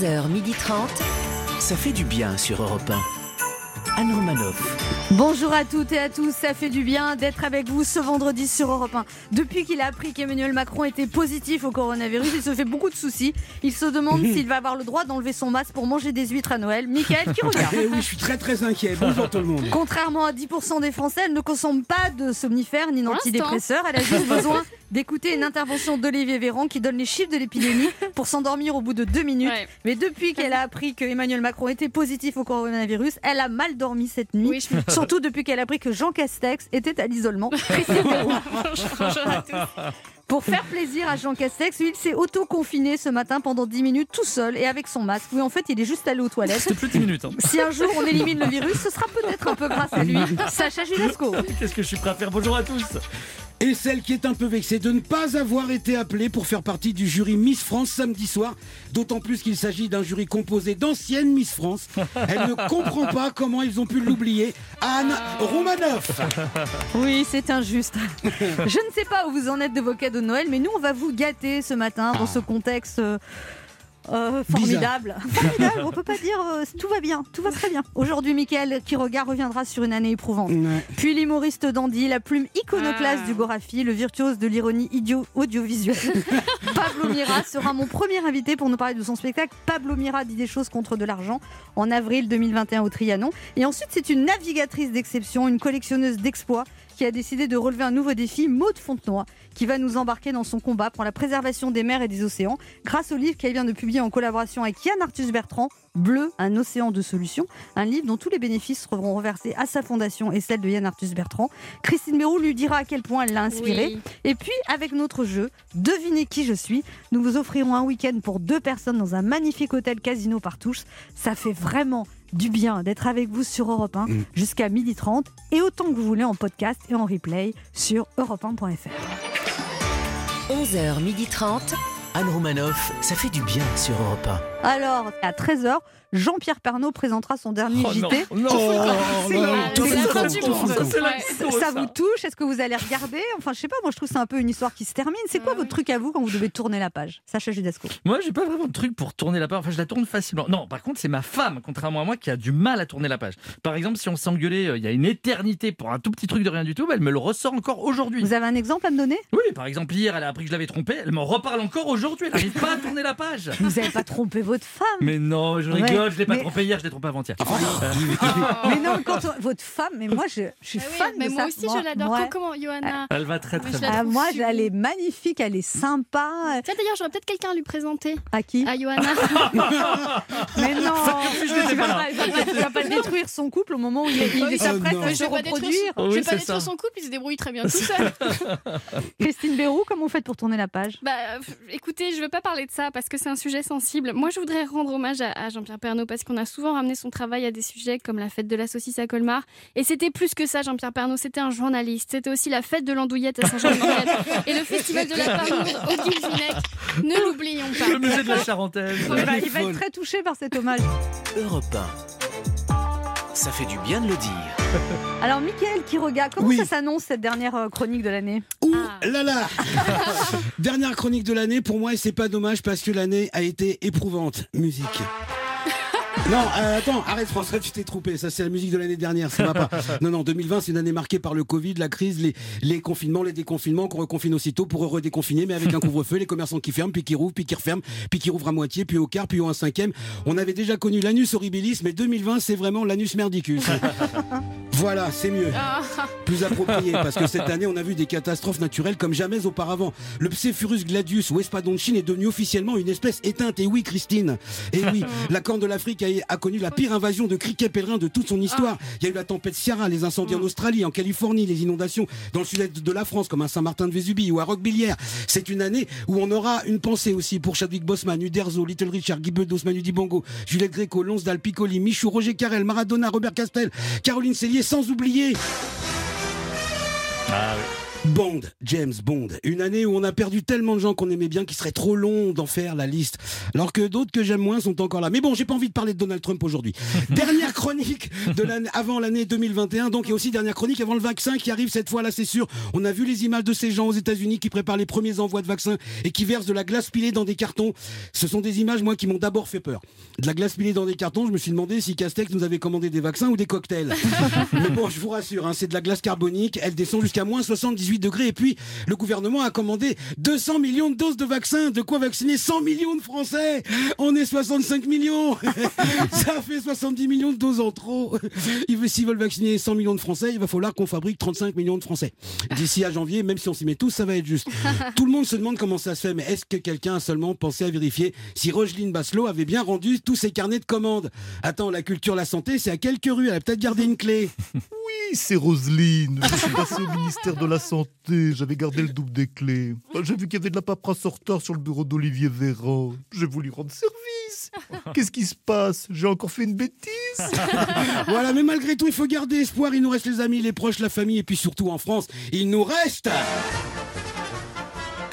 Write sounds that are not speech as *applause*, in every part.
11h30. Ça fait du bien sur Europe 1. Anne Romanoff. Bonjour à toutes et à tous, ça fait du bien d'être avec vous ce vendredi sur Europe 1. Depuis qu'il a appris qu'Emmanuel Macron était positif au coronavirus, il se fait beaucoup de soucis. Il se demande s'il va avoir le droit d'enlever son masque pour manger des huîtres à Noël. Michael qui regarde. Eh oui, je suis très très inquiet. Bonjour tout le monde. Contrairement à 10% des Français, elle ne consomme pas de somnifères ni d'antidépresseurs. Elle a juste besoin d'écouter une intervention d'Olivier Véran qui donne les chiffres de l'épidémie pour s'endormir au bout de deux minutes. Ouais. Mais depuis qu'elle a appris que Emmanuel Macron était positif au coronavirus, elle a mal dormi cette nuit. Oui, je- Surtout depuis qu'elle a appris que Jean Castex était à l'isolement. Christine *laughs* Béroux. Bonjour à tous. Pour faire plaisir à Jean Castex, lui, il s'est auto-confiné ce matin pendant 10 minutes tout seul et avec son masque. Oui, en fait, il est juste allé aux toilettes. C'était plus de 10 minutes. hein. Si un jour on élimine le virus, ce sera peut-être un peu grâce à lui. *laughs* Sacha Judasco. Qu'est-ce que je suis prêt à faire? Bonjour à tous. Et celle qui est un peu vexée de ne pas avoir été appelée pour faire partie du jury Miss France samedi soir, d'autant plus qu'il s'agit d'un jury composé d'anciennes Miss France. *laughs* Elle ne comprend pas comment ils ont pu l'oublier. Anne Romanoff. *laughs* Oui, c'est injuste. *laughs* Je ne sais pas où vous en êtes de vos cadeaux de Noël, mais nous, on va vous gâter ce matin dans ce contexte. Euh, formidable. *laughs* Formidable, on peut pas dire euh, tout va bien, tout va très bien. Aujourd'hui, Michael Quiroga reviendra sur une année éprouvante. Ouais. Puis l'humoriste dandy, la plume iconoclaste Ah. du Gorafi, le virtuose de l'ironie idio audiovisuelle. *laughs* Pablo Mira sera mon premier invité pour nous parler de son spectacle. Pablo Mira dit des choses contre de l'argent en avril 2021 au Trianon. Et ensuite, c'est une navigatrice d'exception, une collectionneuse d'exploits qui a décidé de relever un nouveau défi, Maude Fontenoy, qui va nous embarquer dans son combat pour la préservation des mers et des océans grâce au livre qu'elle vient de publier en collaboration avec Yann Arthus Bertrand, Bleu, un océan de solutions, un livre dont tous les bénéfices seront reversés à sa fondation et celle de Yann Arthus Bertrand. Christine Béroux lui dira à quel point elle l'a inspiré. Oui. Et puis, avec notre jeu, devinez qui je suis, nous vous offrirons un week-end pour deux personnes dans un magnifique hôtel casino par tous. Ça fait vraiment du bien d'être avec vous sur Europe 1 jusqu'à 12h30 et autant que vous voulez en podcast et en replay sur europe1.fr. 11h30. Anne Romanoff, ça fait du bien sur Europe Alors, à 13h, Jean-Pierre Pernaud présentera son dernier Oh non, JT. non. Mytho, Ça vous touche Est-ce que vous allez regarder Enfin, je sais pas, moi je trouve c'est un peu une histoire qui se termine. C'est quoi Ah votre truc à vous quand vous devez tourner la page Sacha Judasco. Moi, j'ai pas vraiment de truc pour tourner la page. Enfin, je la tourne facilement. Non, par contre, c'est ma femme, contrairement à moi, qui a du mal à tourner la page. Par exemple, si on s'engueulait euh, il y a une éternité pour un tout petit truc de rien du tout, bah, elle me le ressort encore aujourd'hui. Vous avez un exemple à me donner? Oui, par exemple, hier, elle a appris que je l'avais trompé. Elle m'en reparle encore aujourd'hui. Elle n'arrive pas à tourner la page. Vous n'avez pas trompé votre femme Mais non, je Ouais, rigole. Je l'ai pas mais- trompé hier, je l'ai trompé avant-hier. *laughs* Mais non, quand on- votre femme, mais moi je, je suis Ah oui, fan mais de moi ça. aussi, je l'adore. Ouais. Comment, Johanna Elle va très très bien. Ah, moi, elle est magnifique, elle est sympa. Tiens, d'ailleurs, j'aurais peut-être quelqu'un à lui présenter. À qui À Johanna. *laughs* Mais non, je tu pas vas pas, tu vas *laughs* détruire son couple au moment où il, il s'apprête à se reproduire. je vais pas détruire son couple, il se débrouille très bien tout seul. Christine Béroux, comment vous faites pour tourner la page? Bah, euh, écoutez, je veux pas parler de ça parce que c'est un sujet sensible. Moi, je voudrais rendre hommage à, à Jean-Pierre Pernaud parce qu'on a souvent ramené son travail à des sujets comme la fête de la saucisse à Colmar. Et c'était plus que ça, Jean-Pierre Pernaud. C'était un journaliste. C'était aussi la fête de l'andouillette à Saint-Jean-de-Maurienne *laughs* et le festival de la Parmourde au Guilvinec. Ne l'oublions pas. Le musée de la Charentaise. il va, il va être très touché par cet hommage. Europe 1. Ça fait du bien de le dire. *laughs* Alors, Mickaël Quiroga, comment Oui. ça s'annonce cette dernière euh, chronique de l'année? Ouh Ah. là là *laughs* Dernière chronique de l'année pour moi et c'est pas dommage parce que l'année a été éprouvante. Musique. Non, euh, attends, arrête François, tu t'es trompé. Ça, c'est la musique de l'année dernière, ça va pas. *laughs* Non, non, 2020, c'est une année marquée par le Covid, la crise, les, les confinements, les déconfinements, qu'on reconfine aussitôt pour redéconfiner, mais avec un *laughs* couvre-feu, les commerçants qui ferment, puis qui rouvrent, puis qui referment, puis qui rouvrent à moitié, puis au quart, puis au un cinquième. On avait déjà connu l'anus horribilis, mais 2020, c'est vraiment l'anus merdicus. *laughs* Voilà, c'est mieux Ah, plus approprié parce que cette année on a vu des catastrophes naturelles comme jamais auparavant. Le Psephurus gladius ou Espadonchine est devenu officiellement une espèce éteinte. Et oui, Christine. Et oui, *laughs* la Corne de l'Afrique a, a connu la pire invasion de criquets pèlerins de toute son histoire. Il y a eu la tempête Ciara, les incendies en Australie, en Californie, les inondations dans le sud-est de la France comme à Saint-Martin-de-Vésubie ou à Roquebillière. C'est une année où on aura une pensée aussi pour Chadwick Boseman, Uderzo, Little Richard, Guy Bedos, Manu Dibango, Juliette Gréco, Lonsdal, Piccoli, Michou, Roger Carrel, Maradona, Robert Castel, Caroline Cellier, sans oublier Ah. Bond, James Bond. Une année où on a perdu tellement de gens qu'on aimait bien qu'il serait trop long d'en faire la liste. Alors que d'autres que j'aime moins sont encore là. Mais bon, j'ai pas envie de parler de Donald Trump aujourd'hui. *laughs* dernière chronique de l'année, avant l'année 2021, donc, et aussi dernière chronique avant le vaccin qui arrive cette fois là, c'est sûr. On a vu les images de ces gens aux États-Unis qui préparent les premiers envois de vaccins et qui versent de la glace pilée dans des cartons. Ce sont des images, moi, qui m'ont d'abord fait peur. De la glace pilée dans des cartons, je me suis demandé si Castex nous avait commandé des vaccins ou des cocktails. *laughs* Mais bon, je vous rassure, hein, c'est de la glace carbonique. Elle descend jusqu'à moins 78 degrés. Et puis, le gouvernement a commandé 200 millions de doses de vaccins. De quoi vacciner 100 millions de Français? On est 65 millions *laughs* Ça fait 70 millions de doses en trop. S'ils veulent vacciner 100 millions de Français, il va falloir qu'on fabrique 35 millions de Français. D'ici à janvier, même si on s'y met tous, ça va être juste. *laughs* Tout le monde se demande comment ça se fait, mais est-ce que quelqu'un a seulement pensé à vérifier si Rogeline Basselot avait bien rendu tous ses carnets de commandes? Attends, la culture, la santé, c'est à quelques rues. Elle a peut-être gardé une clé. Oui, c'est Roselyne. Je suis passé au ministère de la Santé. J'avais gardé le double des clés. J'ai vu qu'il y avait de la paperasse en retard sur le bureau d'Olivier Véran. J'ai voulu rendre service. Qu'est-ce qui se passe? J'ai encore fait une bêtise? *laughs* Voilà, mais malgré tout, il faut garder espoir. Il nous reste les amis, les proches, la famille, et puis surtout en France, il nous reste.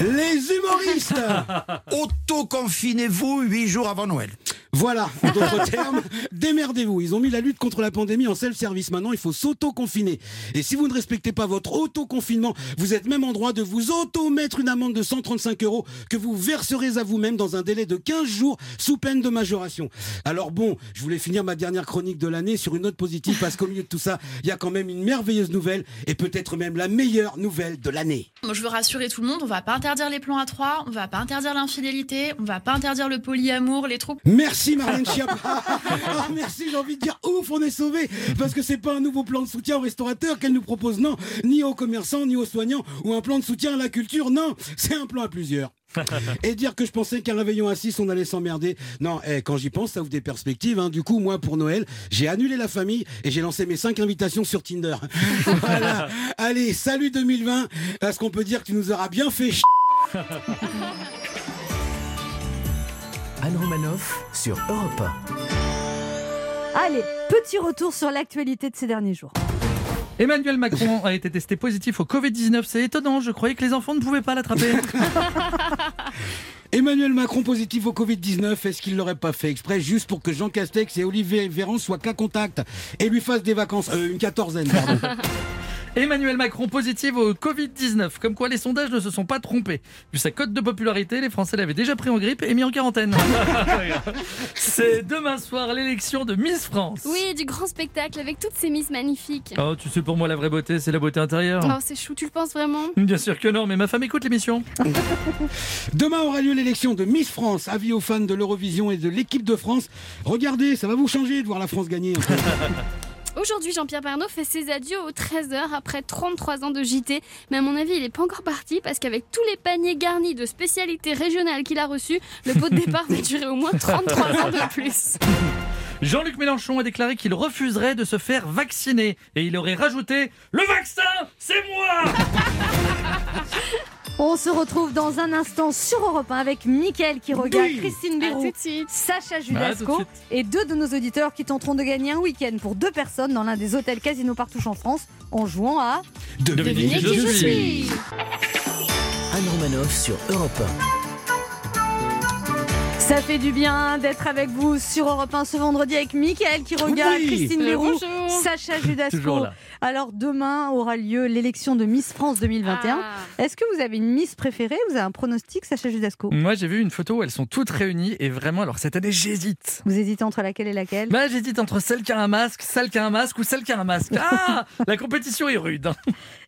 Les humoristes *laughs* Auto-confinez-vous huit jours avant Noël. Voilà, en d'autres *laughs* termes, démerdez-vous. Ils ont mis la lutte contre la pandémie en self-service. Maintenant, il faut s'auto-confiner. Et si vous ne respectez pas votre auto-confinement, vous êtes même en droit de vous auto-mettre une amende de 135 euros que vous verserez à vous-même dans un délai de 15 jours sous peine de majoration. Alors bon, je voulais finir ma dernière chronique de l'année sur une note positive parce qu'au milieu de tout ça, il y a quand même une merveilleuse nouvelle et peut-être même la meilleure nouvelle de l'année. Moi, je veux rassurer tout le monde, on va pas interdire les plans à trois, on va pas interdire l'infidélité, on va pas interdire le polyamour, les troupes. Merci Marlène *laughs* Schiappa. Ah, merci, j'ai envie de dire ouf, on est sauvés parce que c'est pas un nouveau plan de soutien aux restaurateurs qu'elle nous propose, non, ni aux commerçants, ni aux soignants ou un plan de soutien à la culture, non, c'est un plan à plusieurs. *laughs* Et dire que je pensais qu'un réveillon à 6 on allait s'emmerder. Non, eh, quand j'y pense, ça ouvre des perspectives. hein. Du coup, moi, pour Noël, j'ai annulé la famille et j'ai lancé mes 5 invitations sur Tinder. *laughs* voilà. Allez, salut 2020. Est-ce qu'on peut dire que tu nous auras bien fait ch... *laughs* Anne Romanoff sur Europe Allez, petit retour sur l'actualité de ces derniers jours. Emmanuel Macron a été testé positif au Covid-19. C'est étonnant, je croyais que les enfants ne pouvaient pas l'attraper. *laughs* Emmanuel Macron positif au Covid-19, est-ce qu'il l'aurait pas fait exprès juste pour que Jean Castex et Olivier Véran soient cas contact et lui fassent des vacances, euh, une quatorzaine, pardon. *laughs* Emmanuel Macron positif au Covid-19. Comme quoi les sondages ne se sont pas trompés. Vu sa cote de popularité, les Français l'avaient déjà pris en grippe et mis en quarantaine. *laughs* C'est demain soir l'élection de Miss France. Oui, du grand spectacle avec toutes ces miss magnifiques. Oh, tu sais, pour moi, la vraie beauté, c'est la beauté intérieure. Oh, c'est chou, tu le penses vraiment? Bien sûr que non, mais ma femme écoute l'émission. *laughs* Demain aura lieu l'élection de Miss France. Avis aux fans de l'Eurovision et de l'équipe de France. Regardez, ça va vous changer de voir la France gagner. *laughs* Aujourd'hui, Jean-Pierre Pernaut fait ses adieux aux 13h après 33 ans de JT. Mais à mon avis, il n'est pas encore parti parce qu'avec tous les paniers garnis de spécialités régionales qu'il a reçus, le pot de départ va durer au moins 33 ans de plus. Jean-Luc Mélenchon a déclaré qu'il refuserait de se faire vacciner. Et il aurait rajouté Le vaccin, c'est moi On se retrouve dans un instant sur Europe 1 avec Mickaël qui regarde, Oui. Christine Béroux. Sacha Ah, de Judasco et deux de nos auditeurs qui tenteront de gagner un week-end pour deux personnes dans l'un des hôtels Casino Partouche en France en jouant à... Devinez qui je suis. Anne Romanoff sur Europe Ça fait du bien d'être avec vous sur Europe 1 ce vendredi avec Mickaël qui regarde, Oui. Christine Euh, Béroux, bonjour. Sacha Judasco. Alors demain aura lieu l'élection de Miss France 2021. Ah. Est-ce que vous avez une Miss préférée Vous avez un pronostic, Sacha Judasco Moi, j'ai vu une photo où elles sont toutes réunies et vraiment, alors cette année, j'hésite. Vous hésitez entre laquelle et laquelle? Bah, j'hésite entre celle qui a un masque, celle qui a un masque ou celle qui a un masque. Ah La compétition est rude.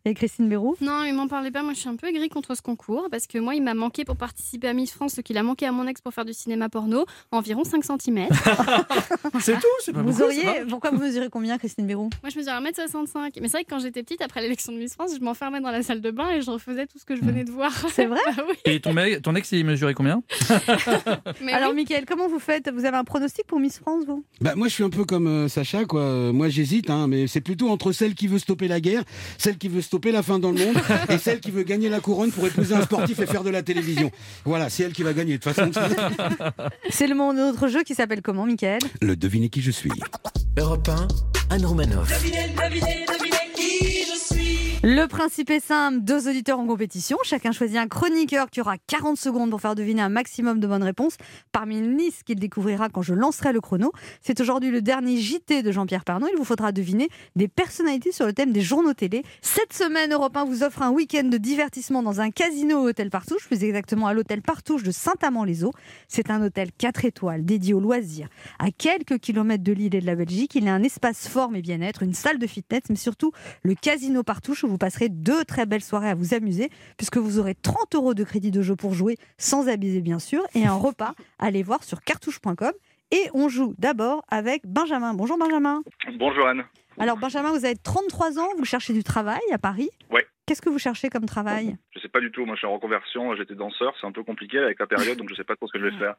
Et Christine Béroux Non, il m'en parlait pas. Moi, je suis un peu aigrie contre ce concours parce que moi, il m'a manqué pour participer à Miss France ce qu'il a manqué à mon ex pour faire du cinéma porno, environ 5 cm. *laughs* C'est tout, c'est pas Vous beaucoup, auriez. Pourquoi vous mesurez combien, Christine Béroux moi, je mesure 1m65. Mais c'est vrai que quand j'étais petite, après l'élection de Miss France, je m'enfermais dans la salle de bain et je refaisais tout ce que je venais de voir. *laughs* C'est vrai Bah oui. Et ton, mec- ton ex, il mesurait combien *laughs* Mais Alors, oui. Mickaël, comment vous faites? Vous avez un pronostic pour Miss France, vous? Bah, moi, je suis un peu comme euh, Sacha, quoi. Euh, Moi, j'hésite, hein, mais c'est plutôt entre celle qui veut stopper la guerre, celle qui veut stopper la fin dans le monde, et celle qui veut gagner la couronne pour épouser un sportif et faire de la télévision. Voilà, c'est elle qui va gagner. De toute façon, C'est le moment de notre jeu qui s'appelle comment, Mickaël le devinez qui je suis. Europe 1, Anne Romanoff. Le principe est simple, deux auditeurs en compétition, chacun choisit un chroniqueur qui aura 40 secondes pour faire deviner un maximum de bonnes réponses parmi une liste qu'il découvrira quand je lancerai le chrono. C'est aujourd'hui le dernier JT de Jean-Pierre Pernaut, il vous faudra deviner des personnalités sur le thème des journaux télé. Cette semaine, Europe 1 vous offre un week-end de divertissement dans un casino au Hôtel Partouche, plus exactement à l'Hôtel Partouche de Saint-Amand-les-Eaux. C'est un hôtel 4 étoiles dédié aux loisirs. À quelques kilomètres de l'île et de la Belgique, il y a un espace forme et bien-être, une salle de fitness, mais surtout le casino Partouche où vous passerez deux très belles soirées à vous amuser, puisque vous aurez 30 euros de crédit de jeu pour jouer, sans abuser bien sûr, et un repas *laughs* à aller voir sur cartouche.com. Et on joue d'abord avec Benjamin. Bonjour Benjamin. Bonjour Anne. Alors Benjamin, vous avez 33 ans, vous cherchez du travail à Paris Ouais. Qu'est-ce que vous cherchez comme travail? Je sais pas du tout, moi je suis en reconversion, j'étais danseur, c'est un peu compliqué avec la période, donc je sais pas trop ce que je vais faire.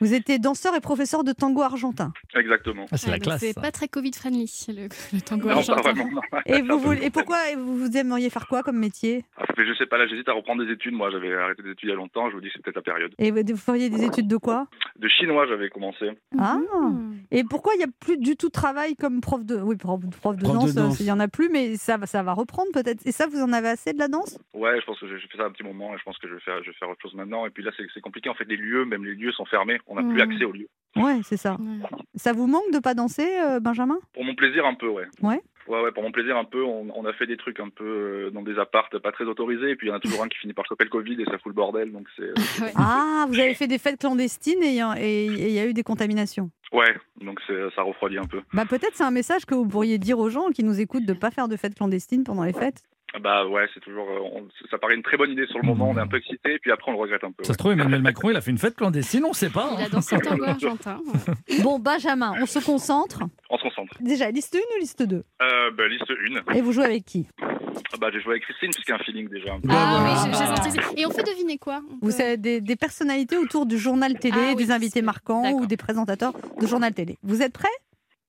Vous étiez danseur et professeur de tango argentin. Exactement. Ah, c'est la Ouais, donc classe. C'est pas très Covid-friendly, le, le tango Non, pas argentin. vraiment. non. Et, vous, voulez- et pourquoi vous, vous aimeriez faire quoi comme métier? Ah, je sais pas, là j'hésite à reprendre des études, moi j'avais arrêté des études il y a longtemps, je vous dis que c'est peut-être la période. Et vous vous feriez des études de quoi? De chinois j'avais commencé. Ah Hmm. Et pourquoi il n'y a plus du tout de travail comme prof de... Oui, prof, prof de Prof de danse, danse. il n'y en a plus, mais ça, va- ça va reprendre peut-être. Et ça, vous en avez assez de la danse? Ouais, je pense que j'ai fait ça un petit moment et je pense que je vais faire, je vais faire autre chose maintenant. Et puis là c'est c'est compliqué, en fait les lieux, même les lieux sont fermés, on n'a plus Mhm. accès aux lieux. Ouais, c'est ça. Ouais. Ça vous manque de pas danser, euh, Benjamin? Pour mon plaisir un peu, ouais. Ouais. Ouais, ouais, pour mon plaisir un peu, on, on a fait des trucs un peu euh, dans des appartes pas très autorisés, et puis il y en a toujours un qui finit par choper le Covid et ça fout le bordel, donc c'est... euh, *laughs* Ouais. Ah, vous avez fait des fêtes clandestines et il y a- y eu des contaminations. Ouais, donc c'est- ça refroidit un peu. Bah peut-être c'est un message que vous pourriez dire aux gens qui nous écoutent de pas faire de fêtes clandestines pendant les fêtes. Bah ouais, c'est toujours... euh, on- ça paraît une très bonne idée sur le moment, on est un peu excité, et puis après on le regrette un peu. Ça ouais. se trouve, Emmanuel Macron, il a fait une fête clandestine, on sait pas. Il hein. a dansé le tango argentin. ouais. *laughs* Bon, Benjamin, on se concentre. On se concentre. Déjà, liste 1 ou liste 2 Euh, bah, liste 1. Et vous jouez avec qui? Ah bah, j'ai joué avec Christine, puisqu'il y a un feeling déjà. un peu. Ah, oui, voilà. j'ai-. Et on fait deviner quoi? Vous avez des, des personnalités autour du journal télé, Ah oui, des invités marquants ou des présentateurs de journal télé. Vous êtes prêts,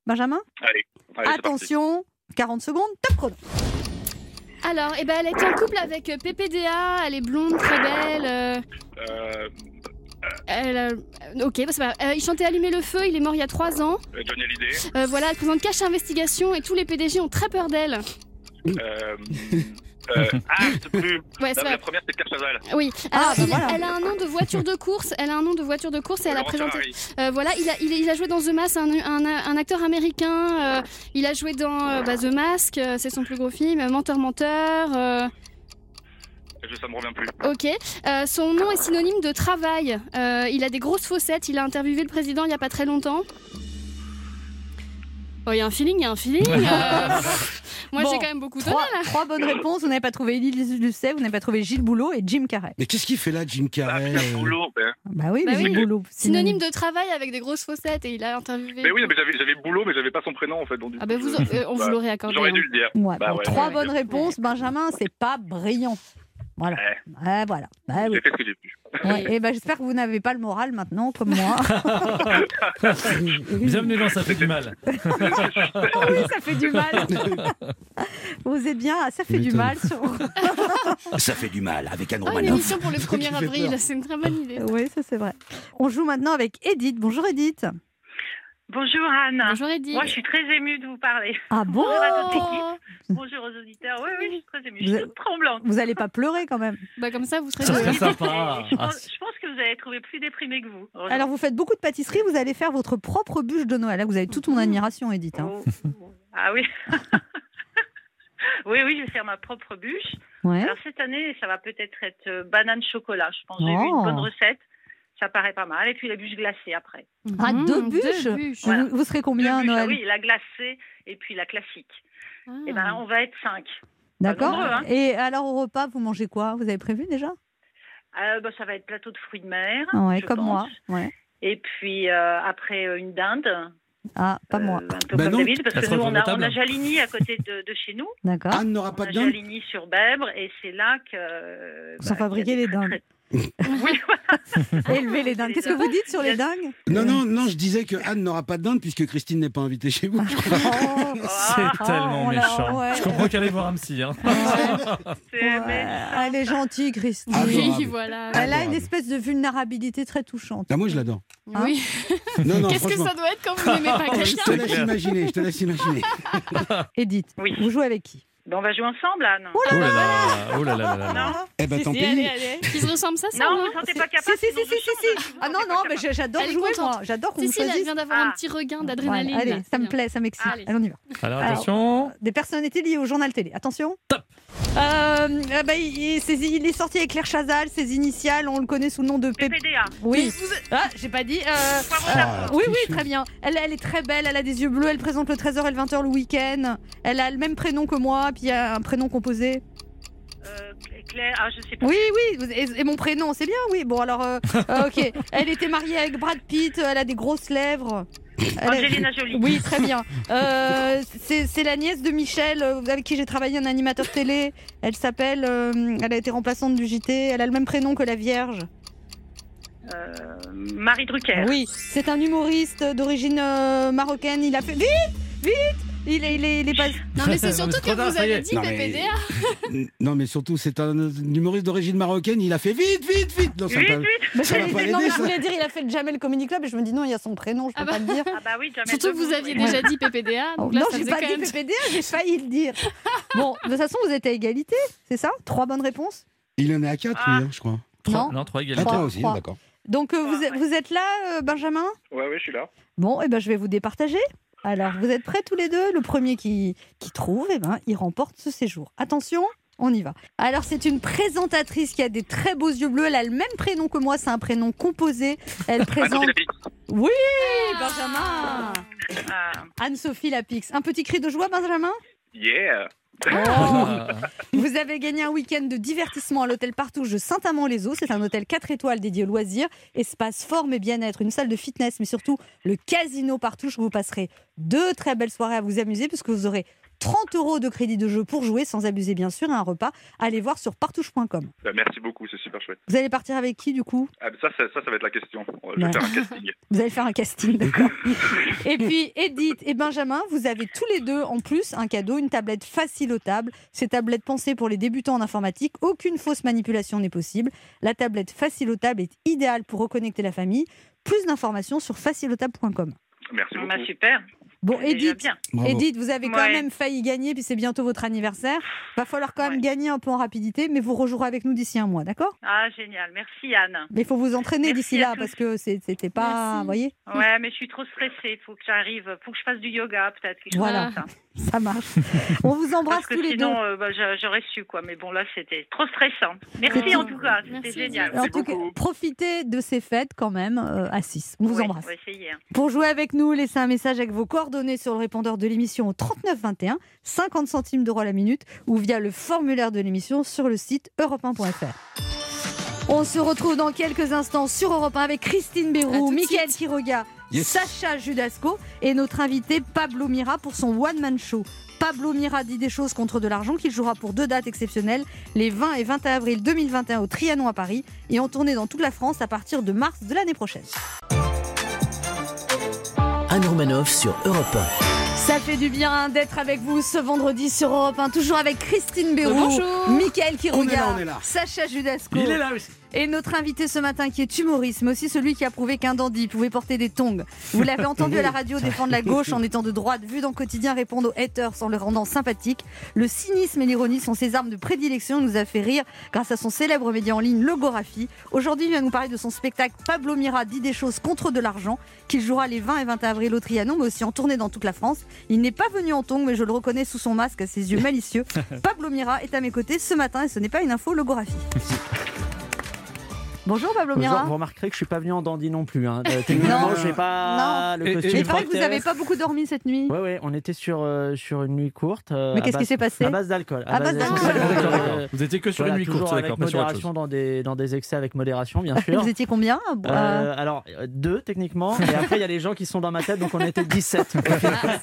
Benjamin? Allez, allez. Attention, 40 secondes, top chrono. Alors, eh ben, elle est en couple avec euh, PPDA, elle est blonde, très belle. euh, Euh, elle, euh, ok, bah, c'est pas grave. Euh, il chantait Allumer le feu, il est mort il y a 3 ans. euh, Hallyday. Euh, voilà, elle présente Cache Investigation et tous les PDG ont très peur d'elle. Euh, ah, je sais plus. *laughs* Ouais, La, c'est la première, c'est Claire Chazal. Oui, Ah, alors bah il- voilà. elle a un nom de voiture de course. Elle a un nom de voiture de course et elle a présenté. Euh, voilà, il a, il, il a joué dans The Mask, un, un, un acteur américain. euh, il a joué dans euh, bah, The Mask, euh, c'est son plus gros film. euh, Menteur, menteur. euh, Je, ça me revient plus. ok. Euh, son nom est synonyme de travail. Euh, il a des grosses fossettes. Il a interviewé le président il y a pas très longtemps. Oh, il y a un feeling, il y a un feeling. euh, Moi, Bon, j'ai quand même beaucoup donné Trois, là. trois bonnes réponses. Vous n'avez pas trouvé Élise Lucet, vous n'avez pas trouvé Gilles Boulot et Jim Carrey. Mais qu'est-ce qu'il fait là, Jim Ah, Carrey putain, euh, boulot. Ben. Bah oui, Bah mais oui. Gilles Boulot. Synonyme de travail avec des grosses fossettes et il a interviewé. Mais oui, mais j'avais, j'avais boulot, mais j'avais pas son prénom en fait. Donc, Ah bah vous, euh, on vous bah, l'aurait accordé. J'aurais hein. dû le dire. Ouais, Bah bon, ouais, trois ouais, bonnes ouais. réponses. Benjamin, c'est pas brillant. Voilà. Ouais, voilà. Bah oui. J'ai fait ce que j'ai pu. Ouais, et ben j'espère que vous n'avez pas le moral maintenant, comme moi. *laughs* Bienvenue dans Ça fait du mal. Ah *laughs* oui, ça fait du mal. Vous êtes bien, ça fait du mal. Sur... Ça fait du mal avec Anne Ah, une émission pour le Qui 1er fait avril, c'est une très bonne idée. Oui, ça c'est vrai. On joue maintenant avec Edith. Bonjour Edith. Bonjour Anne. Bonjour Edith. Moi, je suis très émue de vous parler. Ah bon Bonjour à toute l'équipe. Oh, *laughs* Bonjour aux auditeurs. Oui, oui, je suis très émue. Je Vous suis toute tremblante. Vous allez pas pleurer quand même. bah comme ça, vous serez Ça serait sympa. Je Ah, pense, je pense que vous allez trouver plus déprimé que vous. Alors vous faites beaucoup de pâtisserie, vous allez faire votre propre bûche de Noël. Là, vous avez toute mon admiration, Edith. hein. Oh. Ah oui. *laughs* oui, oui, je vais faire ma propre bûche. Ouais. Alors cette année, ça va peut-être être euh, banane chocolat. Je pense que j'ai vu Oh. une bonne recette. Ça paraît pas mal. Et puis la bûche glacée après. Ah, Mmh, deux bûches bûches. Voilà. Vous, vous serez combien Deux bûches, ah Noël Oui, la glacée et puis la classique. Ah. Et ben, on va être cinq. D'accord. hein. Et alors au repas, vous mangez quoi? Vous avez prévu déjà? Euh, bah, ça va être plateau de fruits de mer. Ah Ouais, je comme pense. moi. Ouais. Et puis euh, après euh, une dinde. Ah, pas moi. Euh, un peu Bah comme non. d'habitude, parce que nous, on a, on a Jaligny à côté de, de chez nous. D'accord. Anne n'aura pas de dinde Jaligny sur Bèbre, et c'est là que. Sont bah, y a les des dindes. très- Oui, voilà. *laughs* Élever les dindes. Qu'est-ce que vous dites sur les dingues? Non, non, non, je disais que Anne n'aura pas de dinde puisque Christine n'est pas invitée chez vous. *laughs* Oh, C'est Ah, tellement l'a- méchant. ouais. Je comprends qu'elle aille voir un psy. Hein. C'est- ouais. mais- Elle est gentille, Christine. Oui, voilà. Elle a une espèce de vulnérabilité très touchante. Ah, moi, je l'adore. Oui. *laughs* Non, non, Qu'est-ce que ça doit être quand vous n'aimez pas Je te quelqu'un? laisse imaginer, je te laisse imaginer. Edith, Oui. vous jouez avec qui? Bon, on va jouer ensemble, Anne. Oh là là, oh là là là là. Non, Eh ben Si, tant si, pis. allez, allez. Qui se ressemble ça, ça non, non vous ne sentez pas capable si, si, si, si, si. Ah non, non, mais j'adore est jouer, moi. J'adore qu'on Si, me si, elle choisisse. vient d'avoir Ah. un petit regain Voilà, d'adrénaline. allez, là, ça me plaît, ça m'excite. Allez. Allez, on y va. Alors Alors, attention. Des personnalités liées au journal télé. Attention. Top. Euh, euh, bah, il, ses- il est sorti avec Claire Chazal, ses initiales, on le connaît sous le nom de. PPDA. Oui. Ah, j'ai pas dit. euh, euh, d'Arvor. oui, oui, très bien. Elle, elle est très belle, elle a des yeux bleus, elle présente le 13h et le 20h le week-end. Elle a le même prénom que moi, puis il y a un prénom composé. Euh, Claire, ah, je sais pas. Oui, oui, et, et mon prénom, c'est bien, oui. Bon, alors, euh, euh, *laughs* ok. Elle était mariée avec Brad Pitt, elle a des grosses lèvres. Elle est- Angelina Jolie. Oui, très bien. *laughs* Euh, c'est la nièce de Michel, avec qui j'ai travaillé, un animateur télé. Elle s'appelle, euh, elle a été remplaçante du JT. Elle a le même prénom que la Vierge. Euh, Marie Drucker. Oui, c'est un humoriste d'origine euh, marocaine. Il a fait vite, vite. Il est, il est, il est pas. *laughs* Non, mais c'est surtout que tard, vous avez dit Non, mais- PPDA. *laughs* Non, mais surtout, c'est un humoriste d'origine marocaine. Il a fait vite, vite, vite. Non, ça Vite, pas- vite. Ça pas non, mais je voulais dire, il a fait le Jamel Comedy Club et je me dis non, il y a son prénom, je peux Ah pas le dire. Ah bah oui, jamais. Surtout que vous aviez déjà dit PPDA. Oh, Donc là, non, ça j'ai pas dit même- PPDA, j'ai failli le dire. *laughs* Bon, de toute façon, vous êtes à égalité, c'est ça? Trois bonnes réponses? Il en est à 4, Ah. lui, hein, je crois. Non. Non, trois Ah, égalités. Trois. toi aussi, trois. d'accord. Donc, euh, vous, Ah, êtes, ouais. vous êtes là, euh, Benjamin? Ouais, ouais, je suis là. Bon, et ben, je vais vous départager. Alors, vous êtes prêts tous les deux? Le premier qui, qui trouve, eh ben, il remporte ce séjour. Attention, on y va. Alors, c'est une présentatrice qui a des très beaux yeux bleus. Elle a le même prénom que moi, c'est un prénom composé. Elle *laughs* présente. Anne-Sophie Lapix. Oui, Benjamin Ah, Anne-Sophie Lapix. Un petit cri de joie, Benjamin? Yeah. Ah. Vous avez gagné un week-end de divertissement à l'hôtel Partouche Saint-Amand-les-Eaux. C'est un hôtel 4 étoiles dédié aux loisirs, espace forme et bien-être, une salle de fitness, mais surtout le casino Partouche vous passerez deux très belles soirées à vous amuser puisque vous aurez 30 euros de crédit de jeu pour jouer, sans abuser bien sûr, et un repas. Allez voir sur partouche.com. Bah, merci beaucoup, c'est super chouette. Vous allez partir avec qui du coup? Ah, ça, ça, ça, ça va être la question. Je vais Ouais. faire un casting. *laughs* Vous allez faire un casting, d'accord. *laughs* et puis Edith et Benjamin, vous avez tous les deux en plus un cadeau, une tablette facilotable. Ces tablettes pensées pour les débutants en informatique, aucune fausse manipulation n'est possible. La tablette facilotable est idéale pour reconnecter la famille. Plus d'informations sur facilotable.com. Merci bah, beaucoup. super. Bon, Edith. Edith, vous avez quand Ouais. même failli gagner, puis c'est bientôt votre anniversaire. Va falloir quand même Ouais. gagner un peu en rapidité, mais vous rejouerez avec nous d'ici un mois, d'accord? Ah, génial. Merci, Anne. Mais il faut vous entraîner d'ici là, tous. parce que c'était pas, vous voyez, Ouais, mais je suis trop stressée. Faut que j'arrive. Faut que je fasse du yoga, peut-être. Voilà. comme ça. Ça marche. *laughs* On vous embrasse Parce que tous les deux. sinon, euh, bah, j'a- j'aurais su, quoi. Mais bon, là, c'était trop stressant. Merci, en tout. cas. C'était génial. En tout cas, profitez de ces fêtes quand même euh, à 6. On vous embrasse. On va essayer. hein. Pour jouer avec nous, laissez un message avec vos coordonnées sur le répondeur de l'émission au 3921, 50 centimes d'euros la minute, ou via le formulaire de l'émission sur le site europe1.fr. On se retrouve dans quelques instants sur Europe 1 avec Christine Bérou, Mickaël. Quiroga, Yes. Sacha Judasco et notre invité Pablo Mira pour son one-man show. Pablo Mira dit des choses contre de l'argent qu'il jouera pour deux dates exceptionnelles, les 20 et 21 avril 2021 au Trianon à Paris et en tournée dans toute la France à partir de mars de l'année prochaine. Anne Romanoff sur Europe Ça fait du bien d'être avec vous ce vendredi sur Europe 1, toujours avec Christine Bérou, Bonjour. Mickaël On est là, Quiroga, on est là. Sacha Judasco Il est là aussi. Et notre invité ce matin qui est humoriste, mais aussi celui qui a prouvé qu'un dandy pouvait porter des tongs. Vous l'avez entendu à la radio défendre la gauche en étant de droite, vu dans le quotidien répondre aux haters en le rendant sympathique. Le cynisme et l'ironie sont ses armes de prédilection. Il nous a fait rire grâce à son célèbre média en ligne Logographie. Aujourd'hui, il vient nous parler de son spectacle Pablo Mira dit des choses contre de l'argent qu'il jouera les 20 et 21 avril au Trianon, mais aussi en tournée dans toute la France. Il n'est pas venu en tongs, mais je le reconnais sous son masque à ses yeux malicieux. *laughs* Pablo Mira est à mes côtés ce matin et ce n'est pas une info Logographie. *laughs* Bonjour Pablo Bonjour, Mira. vous remarquerez que je suis pas venu en dandy non plus. Hein. *laughs* Euh, techniquement, Non. j'ai pas le Et- et- costume. Mais il paraît que vous n'avez pas beaucoup dormi cette nuit. Ouais, ouais, on était sur, euh, sur une nuit courte. euh, Mais qu'est-ce qui s'est passé À base d'alcool. À base d'alcool. Euh, Vous étiez que sur voilà, une nuit courte, d'accord, modération dans des, dans des excès avec modération, bien *laughs* sûr. Vous étiez combien Euh, alors, euh, deux techniquement, et après il y a les gens qui sont dans ma tête, donc on était 17. Ah,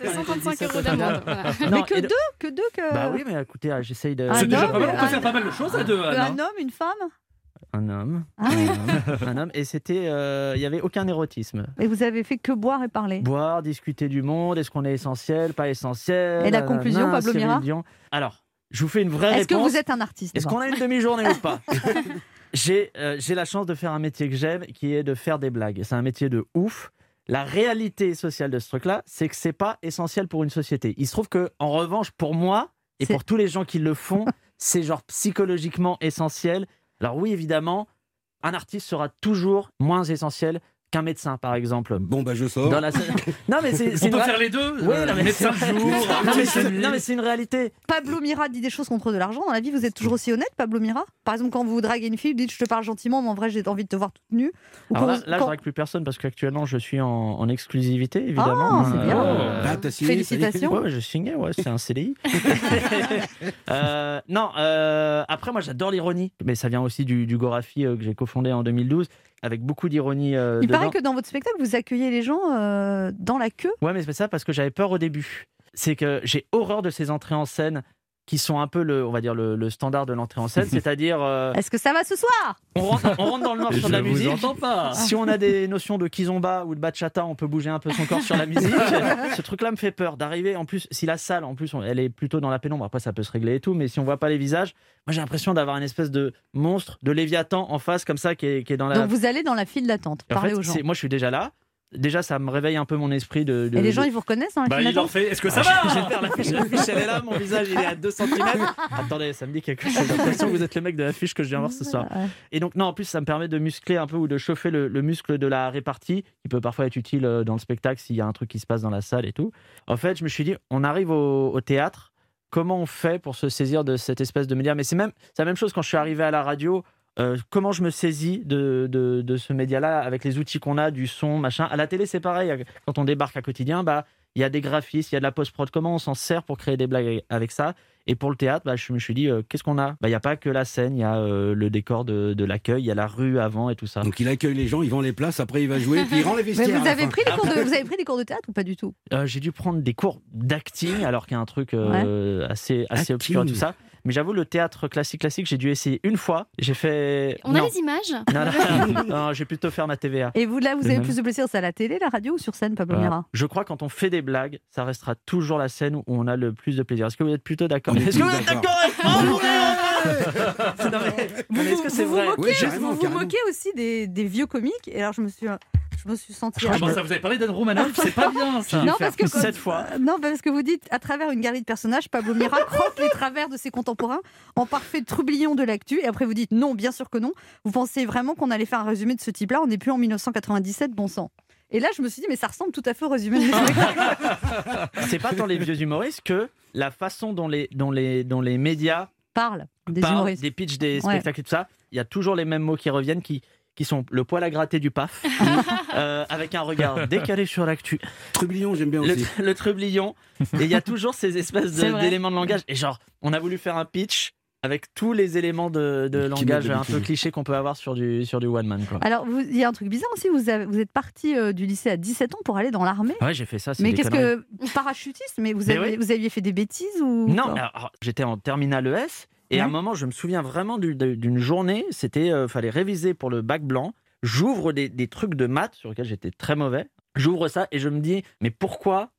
c'est 135 euros d'amende. Non, Mais que et de- deux Que deux que... Bah oui, mais écoutez, j'essaye de. Ah, C'est non, déjà pas mal, on peut un- faire pas mal de choses à deux, Anne. hein. Un homme, une femme Un homme. Ah oui. Un homme, un homme, et c'était. euh, Il n'y avait aucun érotisme. Et vous avez fait que boire et parler. Boire, discuter du monde, est-ce qu'on est essentiel, pas essentiel Et la conclusion, Pablo Mira. Alors, je vous fais une vraie Est-ce que réponse. vous êtes un artiste Est-ce qu'on a une demi-journée ou pas *laughs* J'ai euh, j'ai la chance de faire un métier que j'aime, qui est de faire des blagues. C'est un métier de ouf. La réalité sociale de ce truc-là, c'est que c'est pas essentiel pour une société. Il se trouve que, en revanche, pour moi, Et pour tous les gens qui le font, *laughs* c'est genre psychologiquement essentiel. Alors oui, évidemment, un artiste sera toujours moins essentiel qu'un médecin, par exemple. Bon, bah je sors. Dans la... *laughs* Non, mais c'est On une peut ra- faire les deux. Oui, euh, non, mais médecin jour, non, mais c'est une réalité. Pablo Mira dit des choses contre de l'argent. Dans la vie, vous êtes toujours aussi honnête, Pablo Mira? Par exemple, quand vous draguez une fille, vous dites je te parle gentiment, mais en vrai, j'ai envie de te voir toute nue. Ou Alors là, là, je drague plus personne parce qu'actuellement, je suis en, en exclusivité, évidemment. Ah, c'est bien. Euh, Ah, signé. Félicitations. Ouais, ouais, j'ai signé, ouais, c'est un CDI. *laughs* Euh, non, euh, après, moi, j'adore l'ironie, mais ça vient aussi du, du Gorafi euh, que j'ai cofondé en 2012, avec beaucoup d'ironie euh, Il dedans. paraît que dans votre spectacle, vous accueillez les gens euh, dans la queue. Ouais, mais c'est ça parce que j'avais peur au début. C'est que j'ai horreur de ces entrées en scène qui sont un peu le, on va dire le, le standard de l'entrée en scène, *laughs* c'est-à-dire euh, Est-ce que ça va ce soir? on, rentre, on rentre dans le noir *laughs* sur de la musique. entends pas. Si on a des notions de kizomba ou de bachata, on peut bouger un peu son corps sur la musique. *laughs* Ce truc-là me fait peur d'arriver. En plus, si la salle, en plus, on- elle est plutôt dans la pénombre. Après, ça peut se régler et tout, mais si on voit pas les visages, moi j'ai l'impression d'avoir une espèce de monstre, de Léviathan en face comme ça qui est, qui est dans la. Donc vous allez dans la file d'attente, En fait, aux gens. c'est- moi, je suis déjà là. Déjà, ça me réveille un peu mon esprit de. de- Et les gens, de- ils vous reconnaissent dans la Bah, il leur fait. Est-ce que ça Ah, je va vais faire l'affiche. *laughs* L'affiche, elle est là. Mon visage, il est à 2 cm. Attendez, ça me dit quelque chose. J'ai l'impression que vous êtes le mec de l'affiche que je viens voir ce soir. Et donc, non, en plus, ça me permet de muscler un peu ou de chauffer le, le muscle de la répartie, qui peut parfois être utile euh, dans le spectacle s'il y a un truc qui se passe dans la salle et tout. En fait, je me suis dit, on arrive au, au théâtre. Comment on fait pour se saisir de cette espèce de média? Mais c'est même c'est la même chose quand je suis arrivé à la radio. Euh, comment je me saisis de, de, de ce média-là avec les outils qu'on a, du son, machin. À la télé, c'est pareil. Quand on débarque à quotidien, bah, il y a des graphistes, il y a de la post-prod. Comment on s'en sert pour créer des blagues avec ça? Et pour le théâtre, bah, je me suis dit, euh, qu'est-ce qu'on a? Bah, Il n'y a pas que la scène, il y a euh, le décor de, de l'accueil, il y a la rue avant et tout ça. Donc il accueille les gens, il vend les places, après il va jouer, puis il rend les *laughs* Mais vestiaires. vous à la avez, pris des cours de, vous avez pris des cours de théâtre ou pas du tout? Euh, j'ai dû prendre des cours d'acting, alors qu'il y a un truc euh, assez, assez obscur et tout ça. Mais j'avoue, le théâtre classique, classique, j'ai dû essayer une fois. J'ai fait. On a les images Non, non, non, j'ai plutôt faire ma TVA. Et vous, là, vous avez même. plus de plaisir, c'est à la télé, la radio ou sur scène, Pablo Voilà. Mira Je crois que quand on fait des blagues, ça restera toujours la scène où on a le plus de plaisir. Est-ce que vous êtes plutôt d'accord Est-ce que vous êtes d'accord. d'accord avec moi *laughs* Non, mais- non, mais est-ce que c'est vous vrai Vous moquez, Oui, vous, vous moquez aussi des, des vieux comiques. Et alors, je me suis, je me suis sentie. Comment ça, vous avez parlé d'Anne Romanoff C'est pas bien *laughs* ça. Non, parce que quand- sept fois. Euh, Non, parce que vous dites, à travers une galerie de personnages, Pablo Mira *laughs* croque les travers de ses contemporains en parfait troublion de l'actu. Et après, vous dites non, bien sûr que non. Vous pensez vraiment qu'on allait faire un résumé de ce type-là? On n'est plus en 1997, bon sang. Et là, je me suis dit, mais ça ressemble tout à fait au résumé de. C'est pas tant les vieux humoristes que la façon dont les, dont les, dont les médias Parle des humoristes. des pitchs, des Ouais. spectacles et tout ça. Il y a toujours les mêmes mots qui reviennent qui, qui sont le poil à gratter du paf, *laughs* euh, avec un regard *laughs* décalé sur l'actu, Trublion, j'aime bien le, aussi. le trublion. Et il y a toujours ces espèces de- d'éléments de langage. Et genre, on a voulu faire un pitch avec tous les éléments de, langage un peu cliché qu'on peut avoir sur du, sur du one man. Quoi. Alors, il y a un truc bizarre aussi, vous, avez- vous êtes parti euh, du lycée à 17 ans pour aller dans l'armée. Ouais, j'ai fait ça. Mais qu'est-ce que. Parachutiste Mais vous, Mais oui. vous aviez fait des bêtises ou Non, j'étais en terminale ES et à un moment, je me souviens vraiment d'une journée. C'était, euh, fallait réviser pour le bac blanc. J'ouvre des, des trucs de maths sur lesquels j'étais très mauvais. J'ouvre ça et je me dis, mais pourquoi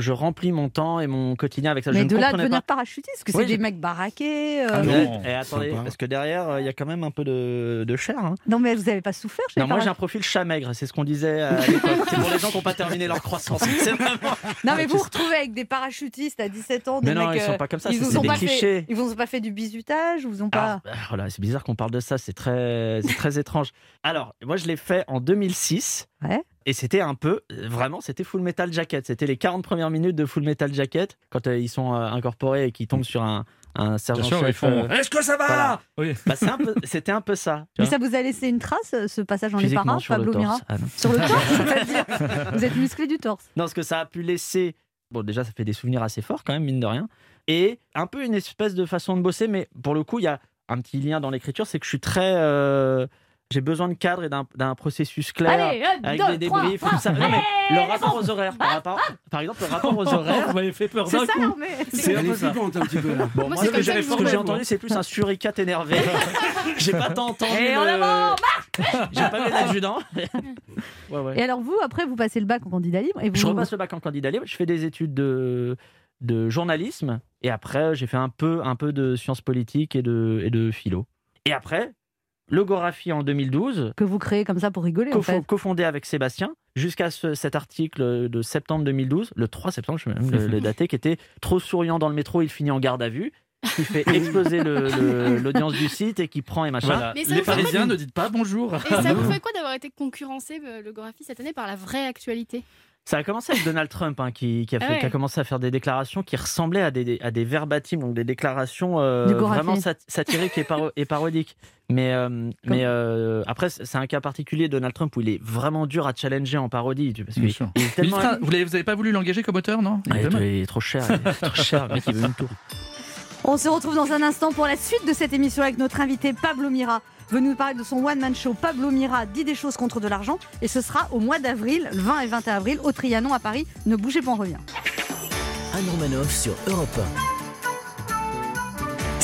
je remplis mon temps et mon quotidien avec ça Je Mais ne de là à comprenais devenir pas. parachutiste, parce que Oui, c'est des mecs baraqués. euh, Ah non. Et, et attendez, parce que derrière, euh, il y a quand même un peu de, de chair. hein. Non, mais vous n'avez pas souffert chez Non, moi j'ai un profil chat maigre, c'est ce qu'on disait à l'époque. *laughs* C'est pour les gens qui n'ont pas terminé leur croissance. *laughs* Vraiment. Non, mais vous vous retrouvez avec des parachutistes à 17 ans. Des Mais non, mecs, ils sont euh, pas comme ça, Ils vous ont des pas clichés. fait, ils vous ont pas fait du bisutage, vous ont pas. Alors, bah, voilà, c'est bizarre qu'on parle de ça, c'est très, c'est très étrange. Alors, moi, je l'ai fait en 2006. Ouais. Et c'était un peu, vraiment, c'était Full Metal Jacket. C'était les 40 premières minutes de Full Metal Jacket, quand euh, ils sont euh, incorporés et qu'ils tombent sur un, un Bien sergent sûr, ils chef. font. euh, Est-ce que ça va voilà. Oui. bah, un C'était un peu ça. Mais ça vous a laissé une trace, ce passage dans les Physiquement, paras, sur le Pablo Mira torse. Ah. Sur le *laughs* torse, c'est-à-dire Vous êtes musclé du torse. Non, ce que ça a pu laisser. Bon, déjà, ça fait des souvenirs assez forts, quand même, mine de rien. Et un peu une espèce de façon de bosser, mais pour le coup, il y a un petit lien dans l'écriture, c'est que je suis très. J'ai besoin de cadre et d'un- processus clair. Allez, un, avec deux, des trois, débriefs tout ça. un. Non, mais le rapport aux horaires, par, rapport, par exemple, le rapport aux horaires. Vous m'avez fait peur C'est d'un ça, coup. non, mais. C'est un peu flippante un petit peu là. Bon, Moi, ce que j'ai entendu, c'est plus un suricate énervé. *laughs* j'ai pas tant entendu. Et en avant, *laughs* J'ai pas vu l'adjudant. *laughs* ouais, ouais. Et alors, vous, après, vous passez le bac en candidat libre et vous. Je repasse le bac en candidat libre. Je fais des études de, de journalisme. Et après, j'ai fait un peu, un peu de sciences politiques et de, et de philo. Et après, le Gorafi en 2012, Que vous créez comme ça pour rigoler, en fait. cofondé avec Sébastien. jusqu'à ce- cet article de septembre 2012, le 3 septembre, je vais même *laughs* le, le dater, qui était trop souriant dans le métro, il finit en garde à vue, qui fait *laughs* exploser le- le- l'audience du site et qui prend et machin. Voilà. Mais ça Les vous fait Parisiens ne dites pas bonjour. Et ça *laughs* vous fait quoi d'avoir été concurrencé, euh, le Gorafi, cette année par la vraie actualité? Ça a commencé avec Donald Trump hein, qui, qui a fait- Ah ouais. qui a commencé à faire des déclarations qui ressemblaient à des, à des donc des déclarations euh, vraiment sat- satiriques et, paro- et parodiques. Mais, euh, mais euh, après, c'est un cas particulier, Donald Trump, où il est vraiment dur à challenger en parodie. tu- Parce sûr. il est tellement. vous n'avez pas voulu l'engager comme auteur, non? Ah, il, est, il est trop cher, il est trop cher, mec il veut une tour. On se retrouve dans un instant pour la suite de cette émission avec notre invité Pablo Mira. Venu nous parler de son one-man show Pablo Mira dit des choses contre de l'argent et ce sera au mois d'avril, le 20 et 21 avril, au Trianon à Paris. Ne bougez pas, on revient. Sur Europe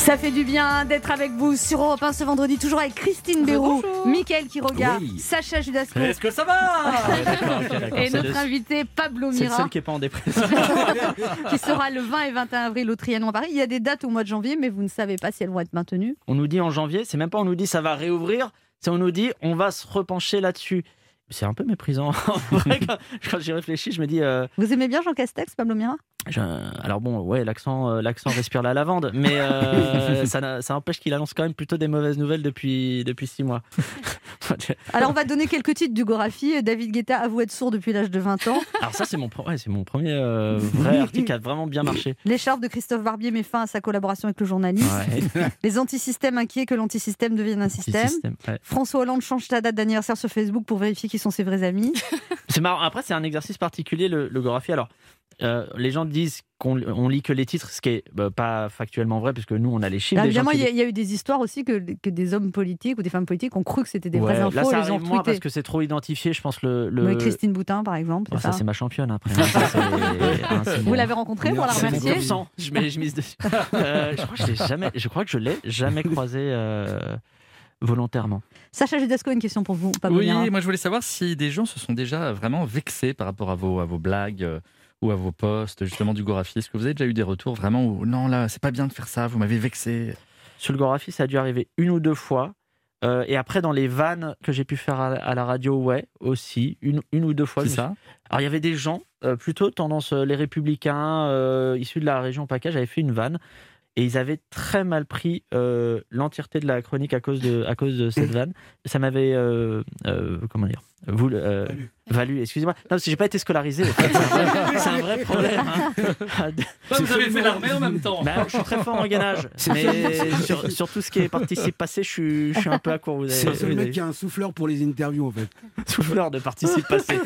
Ça fait du bien d'être avec vous sur Europe 1 ce vendredi, toujours avec Christine Béroux. Mickaël Quiroga, Oui. Sacha Judasco Est-ce que ça va *laughs* et notre invité Pablo C'est le Mira seul qui est pas en dépression. *laughs* qui sera le 20 et 21 avril au Trianon à Paris. Il y a des dates au mois de janvier, mais vous ne savez pas si elles vont être maintenues. On nous dit en janvier, c'est même pas on nous dit ça va réouvrir, c'est on nous dit on va se repencher là-dessus. C'est un peu méprisant. *laughs* En vrai, quand quand j'y réfléchis, je me dis. euh, Vous aimez bien Jean Castex, Pablo Mira? Je- alors bon, ouais, l'accent, euh, l'accent respire la lavande, mais euh, *laughs* ça, empêche qu'il annonce quand même plutôt des mauvaises nouvelles depuis depuis six mois. *laughs* Alors on va donner quelques titres du Gorafi. David Guetta avoue être sourd depuis l'âge de 20 ans. *laughs* Alors ça, c'est mon, ouais, c'est mon premier euh, vrai article qui a vraiment bien marché. L'écharpe de Christophe Barbier met fin à sa collaboration avec le journaliste. Ouais. Les antisystèmes inquiets que l'antisystème devienne un système. Ouais. François Hollande change ta date d'anniversaire sur Facebook pour vérifier qui sont ses vrais amis. C'est marrant. Après, c'est un exercice particulier, le, le Gorafi. Alors, euh, les gens disent qu'on on lit que les titres, ce qui est bah, pas factuellement vrai, puisque nous, on a les chiffres. Gens évidemment, qui il y, a- il y a eu des histoires aussi que, que des hommes politiques ou des femmes politiques ont cru que c'était des Ouais, vraies infos Là, ça les ont moins parce que c'est trop identifié. Je pense le. le... Oui, Christine Boutin, par exemple. Oh, ça, ça. c'est ma championne après. hein. *laughs* Hein, Vous l'avez rencontrée pour la remercier. Je mets je mise dessus. *laughs* Euh, je, crois que je, l'ai jamais, je crois que je l'ai jamais croisé euh, volontairement. Sacha Judasco, une question pour vous, Pablo Oui, moi je voulais savoir si des gens se sont déjà vraiment vexés par rapport à vos, à vos blagues euh, ou à vos posts justement du Gorafi. Est-ce que vous avez déjà eu des retours vraiment où non là c'est pas bien de faire ça, vous m'avez vexé? Sur le Gorafi, ça a dû arriver une ou deux fois. Euh, et après, dans les vannes que j'ai pu faire à, à la radio, ouais, aussi, une, une ou deux fois. C'est ça? Alors, il y avait des gens, euh, plutôt tendance euh, les républicains, euh, issus de la région PACA, j'avais fait une vanne. Et ils avaient très mal pris l'entièreté de la chronique à cause de, à cause de cette *laughs* vanne. Ça m'avait, comment dire, vous, euh, valu, excusez-moi. Non, parce que j'ai pas été scolarisé. en fait. C'est un vrai- *laughs* C'est un vrai problème. hein. Vous avez fait l'armée en même temps. Bah, je suis très fort en gainage, *laughs* mais sur, sur tout ce qui est participe passé, je suis, je suis un peu à court. Vous C'est le mec avez qui a un souffleur pour les interviews en fait. *laughs* souffleur de participe passé.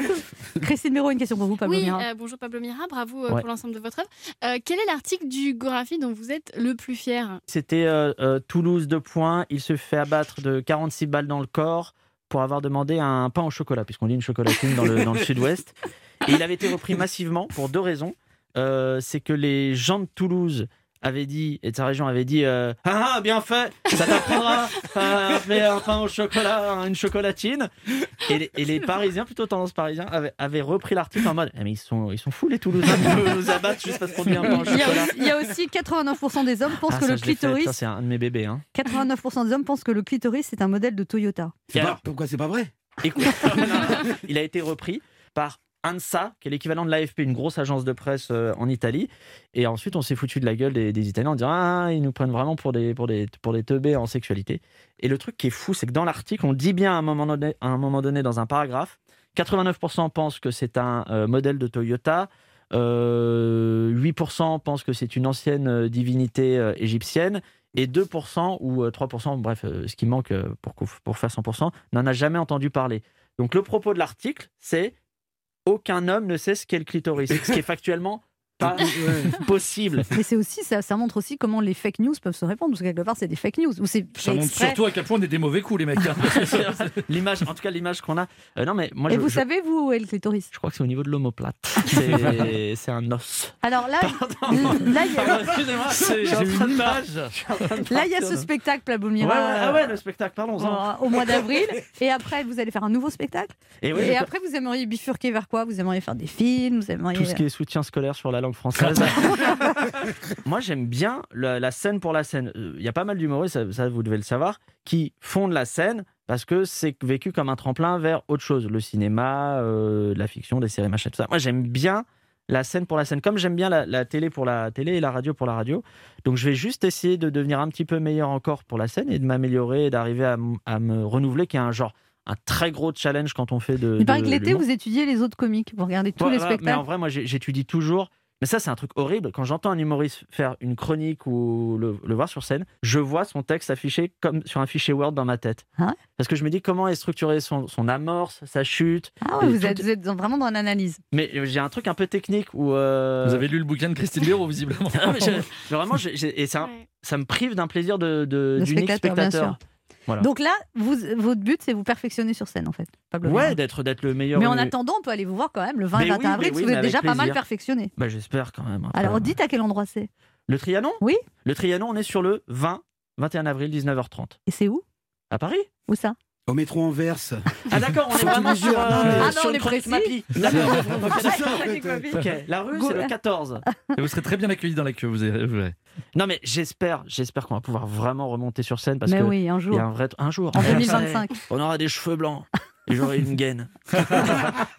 Christine Béraud, une question pour vous, Pablo Oui, Mira. euh, bonjour Pablo Mira, bravo euh, Ouais. pour l'ensemble de votre œuvre. Euh, quel est l'article du Gorafi dont vous êtes le plus fier? C'était euh, euh, Toulouse de points. Il se fait abattre de 46 balles dans le corps pour avoir demandé un pain au chocolat, puisqu'on dit une chocolatine dans le, dans le *laughs* sud-ouest. Et il avait été repris massivement pour deux raisons. Euh, c'est que les gens de Toulouse avaient dit, et de sa région avaient dit euh, Ah, ah, bien fait, ça t'apprendra *laughs* à faire un pain au chocolat, une chocolatine. Et les, et les Parisiens, plutôt tendance parisien, avaient, avaient repris l'article en mode Eh, Mais ils sont, ils sont fous les Toulousains *laughs* de nous abattre juste parce qu'on dit un pain au Il y, chocolat. il y a aussi 89% des hommes pensent Ah, que ça, le l'ai fait. clitoris, Ça, c'est un de mes bébés. Hein. 89% des hommes pensent que le clitoris c'est un modèle de Toyota. C'est pas- alors pourquoi c'est pas vrai? Écoute, *laughs* il a été repris par ANSA, qui est l'équivalent de l'AFP, une grosse agence de presse euh, en Italie. Et ensuite, on s'est foutu de la gueule des, Italiens en disant Ah, ils nous prennent vraiment pour des, pour, des, pour des teubés en sexualité. Et le truc qui est fou, c'est que dans l'article, on dit bien à un moment donné, à un moment donné dans un paragraphe 89% pensent que c'est un euh, modèle de Toyota. euh, 8% pensent que c'est une ancienne euh, divinité euh, égyptienne et 2% ou euh, 3%, bref, euh, ce qui manque euh, pour, pour faire 100%, n'en a jamais entendu parler. Donc le propos de l'article, c'est aucun homme ne sait ce qu'est le clitoris, ce qui est factuellement pas *laughs* possible. Mais c'est aussi ça, ça montre aussi comment les fake news peuvent se répandre parce que quelque part c'est des fake news ou c'est Ça montre exprès. surtout à quel point on est des mauvais coups les mecs. hein. *laughs* l'image, en tout cas l'image qu'on a. euh, non mais moi Et je, vous je- savez vous où est le clitoris? Je crois que c'est au niveau de l'omoplate. *laughs* C'est c'est un os. Alors là, là il y a, Excusez-moi, C'est- j'ai j'ai une une image. là, il y a ce spectacle Ouais, Mira. ouais, ah ouais, le spectacle, parlons-en. au mois d'avril et après vous allez faire un nouveau spectacle Et oui, et après vous aimeriez bifurquer vers quoi? Vous aimeriez faire des films vous aimeriez tout ce qui est soutien scolaire sur la langue langue française. *laughs* Moi, j'aime bien la, la scène pour la scène. Euh, Il y a pas mal d'humoristes, ça, ça, vous devez le savoir, qui font de la scène parce que c'est vécu comme un tremplin vers autre chose. Le cinéma, euh, la fiction, des séries, machin, tout ça. Moi, j'aime bien la scène pour la scène, comme j'aime bien la, la télé pour la télé et la radio pour la radio. Donc, je vais juste essayer de devenir un petit peu meilleur encore pour la scène et de m'améliorer et d'arriver à, me renouveler, qui est un genre, un très gros challenge quand on fait de. Il paraît que l'été, vous étudiez les autres comiques. Vous regardez tous Ouais, les voilà, Mais en spectacles. vrai, moi, j'étudie toujours. Mais ça, c'est un truc horrible. Quand j'entends un humoriste faire une chronique ou le, le voir sur scène, je vois son texte affiché comme sur un fichier Word dans ma tête. Ah ouais Parce que je me dis comment est structuré son, son amorce, sa chute. Ah ouais, vous tout- êtes, vous êtes vraiment dans l'analyse. Mais j'ai un truc un peu technique où. euh, Vous avez lu le bouquin de Christine Béraud, visiblement. *laughs* Ah, mais je- mais vraiment, et ça, Ouais. ça me prive d'un plaisir de, de, De d'unique spectateur, bien spectateur. Voilà. Donc là, vous, votre but, c'est vous perfectionner sur scène, en fait. Pablo ouais, d'être, d'être le meilleur. Mais en attendant, on peut aller vous voir quand même le 20 et Mais 21 oui, avril, parce oui, que vous êtes déjà pas mal perfectionné. Bah, j'espère quand même. Après, Alors, dites à quel endroit c'est. Le Trianon? Oui. Le Trianon, on est sur le 20, 21 avril, 19h30. Et c'est où? À Paris Où ça? Au métro Anvers. Ah d'accord, on est vraiment sur, euh, Non, Ah non, sur on est précis. Mappy. La rue c'est le 14. Et vous serez très bien accueillis dans la queue, vous avez- vous verrez. Non mais j'espère, j'espère qu'on va pouvoir vraiment remonter sur scène parce Mais que oui, un jour. y a un vrai un jour. En On sait, 2025. On aura des cheveux blancs et j'aurai une gaine. *laughs*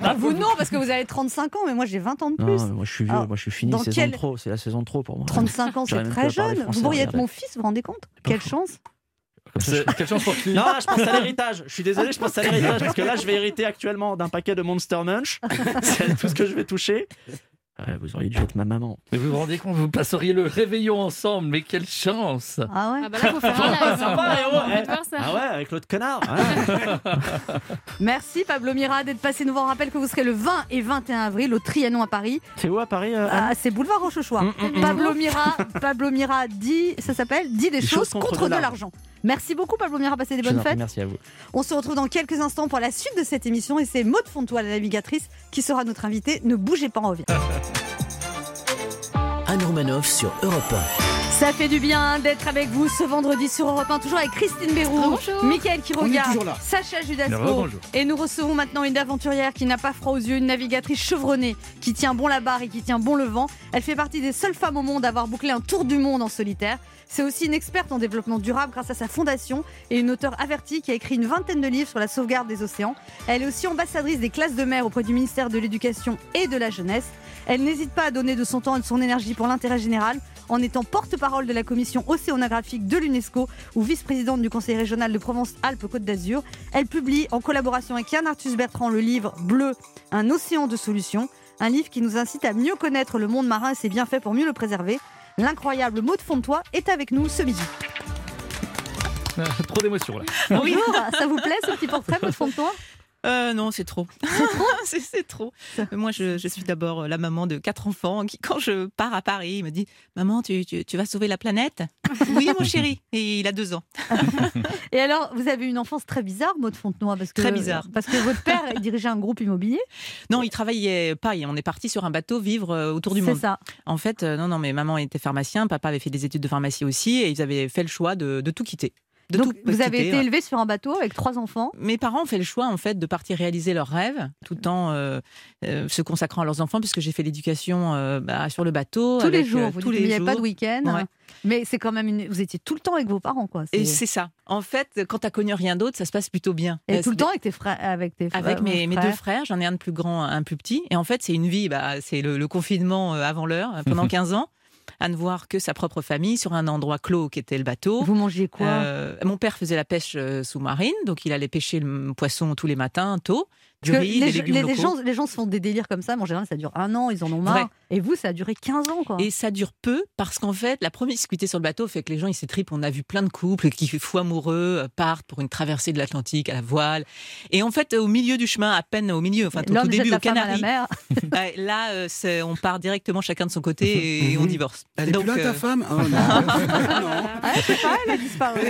Ah, vous non, parce que vous avez 35 ans, mais moi j'ai 20 ans de Non, plus. mais moi je suis vieux, Alors, moi je suis fini, dans saison quel- trop, c'est la saison de trop pour moi. 35 ans, c'est très jeune. français, Vous pourriez être mon fils, vous vous rendez compte? Quelle chance Pour qui Non, je pense à l'héritage. Je suis désolé, je pense à l'héritage parce que là, je vais hériter actuellement d'un paquet de Monster Munch. *laughs* C'est tout ce que je vais toucher. Ouais, vous auriez dû être ma maman. Mais vous vous rendez compte, vous passeriez le réveillon ensemble, mais quelle chance Ah ouais Ah bah là, faut faire un live. Sympa, hein. ouais. Ah ouais, avec l'autre connard. *laughs* Ouais. Merci Pablo Mira d'être passé nous voir. On rappelle que vous serez le 20 et 21 avril au Trianon à Paris. C'est où à Paris euh, Ah, c'est boulevard Rochechouart. Mm, mm, mm. Pablo Mira, Pablo Mira dit, ça s'appelle, dit des, choses contre, de l'argent. Merci beaucoup Pablo Mira, passez des bonnes fêtes. Merci à vous. On se retrouve dans quelques instants pour la suite de cette émission et c'est Maud Fontois, la navigatrice, qui sera notre invitée. Ne bougez pas, on revient. Anne Romanoff sur Europe Ça fait du bien d'être avec vous ce vendredi sur Europe 1, toujours avec Christine Bérou, Bonjour. Mickaël Quiroga. Sacha Judasco. Et nous recevons maintenant une aventurière qui n'a pas froid aux yeux, une navigatrice chevronnée, qui tient bon la barre et qui tient bon le vent. Elle fait partie des seules femmes au monde à avoir bouclé un tour du monde en solitaire. C'est aussi une experte en développement durable grâce à sa fondation et une auteure avertie qui a écrit une vingtaine de livres sur la sauvegarde des océans. Elle est aussi ambassadrice des classes de mer auprès du ministère de l'Éducation et de la Jeunesse. Elle n'hésite pas à donner de son temps et de son énergie pour l'intérêt général en étant porte-parole de la commission océanographique de l'UNESCO ou vice-présidente du conseil régional de Provence-Alpes-Côte d'Azur. Elle publie en collaboration avec Yann Arthus Bertrand le livre Bleu, un océan de solutions, un livre qui nous incite à mieux connaître le monde marin et ses bienfaits pour mieux le préserver. L'incroyable Maud Fontois est avec nous ce midi. Trop d'émotions là. Bonjour, ça vous plaît ce petit portrait Maud Fontois? Euh, non, c'est trop. c'est *laughs* c'est trop. Moi, je, je suis d'abord la maman de quatre enfants qui, quand je pars à Paris, me dit Maman, tu, tu, tu vas sauver la planète? Oui, mon chéri. Et il a deux ans. *laughs* Et alors, vous avez une enfance très bizarre, Maud Fontenoy parce que, Très bizarre. Parce que votre père dirigeait un groupe immobilier? Non, il travaillait pas. On est parti sur un bateau vivre euh, autour du C'est monde. ça. En fait, euh, non, non, mais maman était pharmacien, papa avait fait des études de pharmacie aussi, et ils avaient fait le choix de, de tout quitter. De Donc, vous avez été élevé sur un bateau avec trois enfants. Mes parents ont fait le choix en fait de partir réaliser leurs rêves tout en euh, euh, se consacrant à leurs enfants puisque j'ai fait l'éducation euh, bah, sur le bateau Tous les jours, vous tous il n'y avait pas de week-end. Ouais. Mais c'est quand même une... Vous étiez tout le temps avec vos parents, quoi. Et c'est ça. En fait, quand t'as connu rien d'autre, ça se passe plutôt bien. Et tout le temps avec tes frères, avec tes avec frères, mes, mes frères. deux frères, j'en ai un de plus grand, un plus petit. Et en fait, c'est une vie, bah, c'est le, le confinement avant l'heure, pendant *laughs* 15 ans, à ne voir que sa propre famille sur un endroit clos qui était le bateau. Vous mangez quoi? Euh, Mon père faisait la pêche euh, sous-marine, donc il allait pêcher le poisson tous les matins, tôt, du riz, les, des légumes les- les locaux. gens, les gens se font des délires comme ça, mais en général, ça dure un an, ils en ont marre. Vrai. Et vous, ça a duré 15 ans, quoi. Et ça dure peu parce qu'en fait, la promiscuité sur le bateau fait que les gens ils s'étripent. On a vu plein de couples qui, fou amoureux, euh, partent pour une traversée de l'Atlantique à la voile. Et en fait, au milieu du chemin, à peine au milieu, enfin au début au femme à la Canaries, *laughs* là, euh, on part directement chacun de son côté *laughs* et on divorce. Elle est plus là, ta euh, femme Oh, non. *laughs* non. Ah, je sais pas, elle a disparu.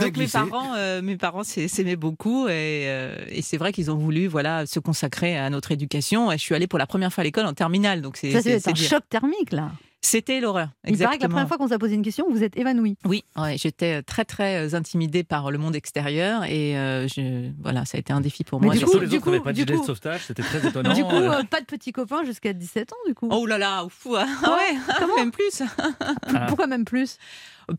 Donc mes parents, euh, mes parents s'ai- s'aimaient beaucoup et, euh, et c'est vrai qu'ils ont voulu voilà se consacrer à notre éducation. Et je suis allée pour la première fois à l'école en terminale, donc c'est Ça, c'est- c'est c'est un dire. choc thermique, là. C'était l'horreur. Il paraît que la exactement. première fois qu'on vous a posé une question, vous êtes évanoui. Oui, ouais, j'étais très très euh, intimidée par le monde extérieur et euh, je, voilà, ça a été un défi pour Mais moi. du Surtout coup- les du autres n'avaient coup- pas de gilet de coup- sauvetage, c'était très *laughs* étonnant. Du coup, Euh, euh, pas de petits copains jusqu'à 17 ans, du coup. Oh là là, ouf, *laughs* ouais, *laughs* même plus. Pourquoi même plus?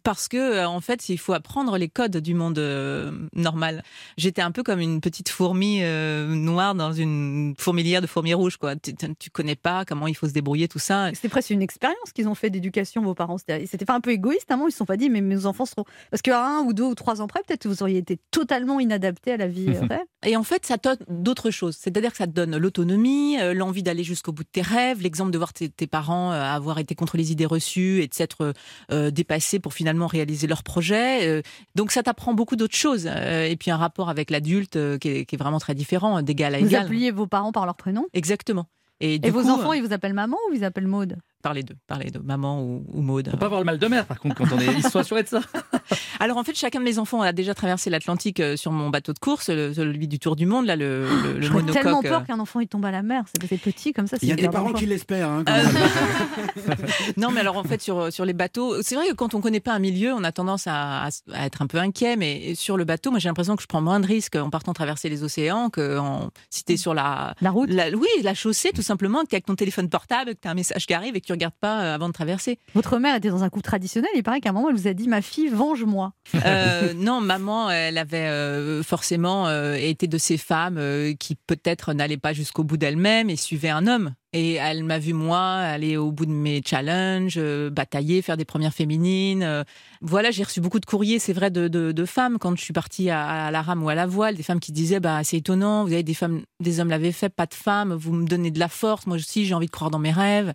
Parce que euh, en fait, il faut apprendre les codes du monde euh, normal. J'étais un peu comme une petite fourmi euh, noire dans une fourmilière de fourmis rouges, quoi. Tu, tu- connais pas comment il faut se débrouiller, tout ça. C'était presque une expérience qu'ils ont fait d'éducation, vos parents. C'était pas un peu égoïste, à un moment, ils se sont pas dit, mais mes enfants seront. Parce qu'à un ou deux ou trois ans près, peut-être vous auriez été totalement inadapté à la vie *laughs* réelle. Et en fait, ça donne d'autres choses. C'est-à-dire que ça te donne l'autonomie, l'envie d'aller jusqu'au bout de tes rêves, l'exemple de voir tes, tes parents avoir été contre les idées reçues et de s'être euh, dépassés pour finalement réaliser leurs projets. Euh, donc ça t'apprend beaucoup d'autres choses. Euh, et puis un rapport avec l'adulte euh, qui, est, qui est vraiment très différent, d'égal à Vous égal. appeliez vos parents par leur prénom? Exactement. Et, vos coup, enfants, ils vous appellent maman ou ils appellent Maude? Par les deux, par les deux, maman ou, ou Maude. Faut pas avoir le mal de mer, par contre, quand on est. Ils sont assurés de ça. *laughs* Alors en fait, chacun de mes enfants a déjà traversé l'Atlantique euh, sur mon bateau de course, le- celui du Tour du Monde, là, le, le, le monocoque. tellement euh. peur qu'un enfant il tombe à la mer. C'est c'est petit comme ça. c'est Il y a des parents qui l'espèrent. hein, Euh. *laughs* *laughs* Non, mais alors en fait, sur, sur les bateaux, c'est vrai que quand on connaît pas un milieu, on a tendance à, à- à être un peu inquiet, mais sur le bateau, moi j'ai l'impression que je prends moins de risques en partant traverser les océans que en, si t'es sur la, La route la- oui, la chaussée, tout simplement, que t'es avec ton téléphone portable, que t'as un message qui arrive et que tu regardes pas euh, avant de traverser. Votre mère était dans un couple traditionnel. Il paraît qu'à un moment, elle vous a dit Ma fille, venge-moi. Euh, *laughs* non, maman, elle avait euh, forcément euh, été de ces femmes qui peut-être n'allaient pas jusqu'au bout d'elle-même et suivaient un homme. Et elle m'a vu moi aller au bout de mes challenges, euh, batailler, faire des premières féminines. euh. voilà, j'ai reçu beaucoup de courriers, c'est vrai, de, femmes quand je suis partie à, la rame ou à la voile, des femmes qui disaient bah c'est étonnant, vous avez des femmes, des hommes l'avaient fait, pas de femmes, vous me donnez de la force, moi aussi j'ai envie de croire dans mes rêves.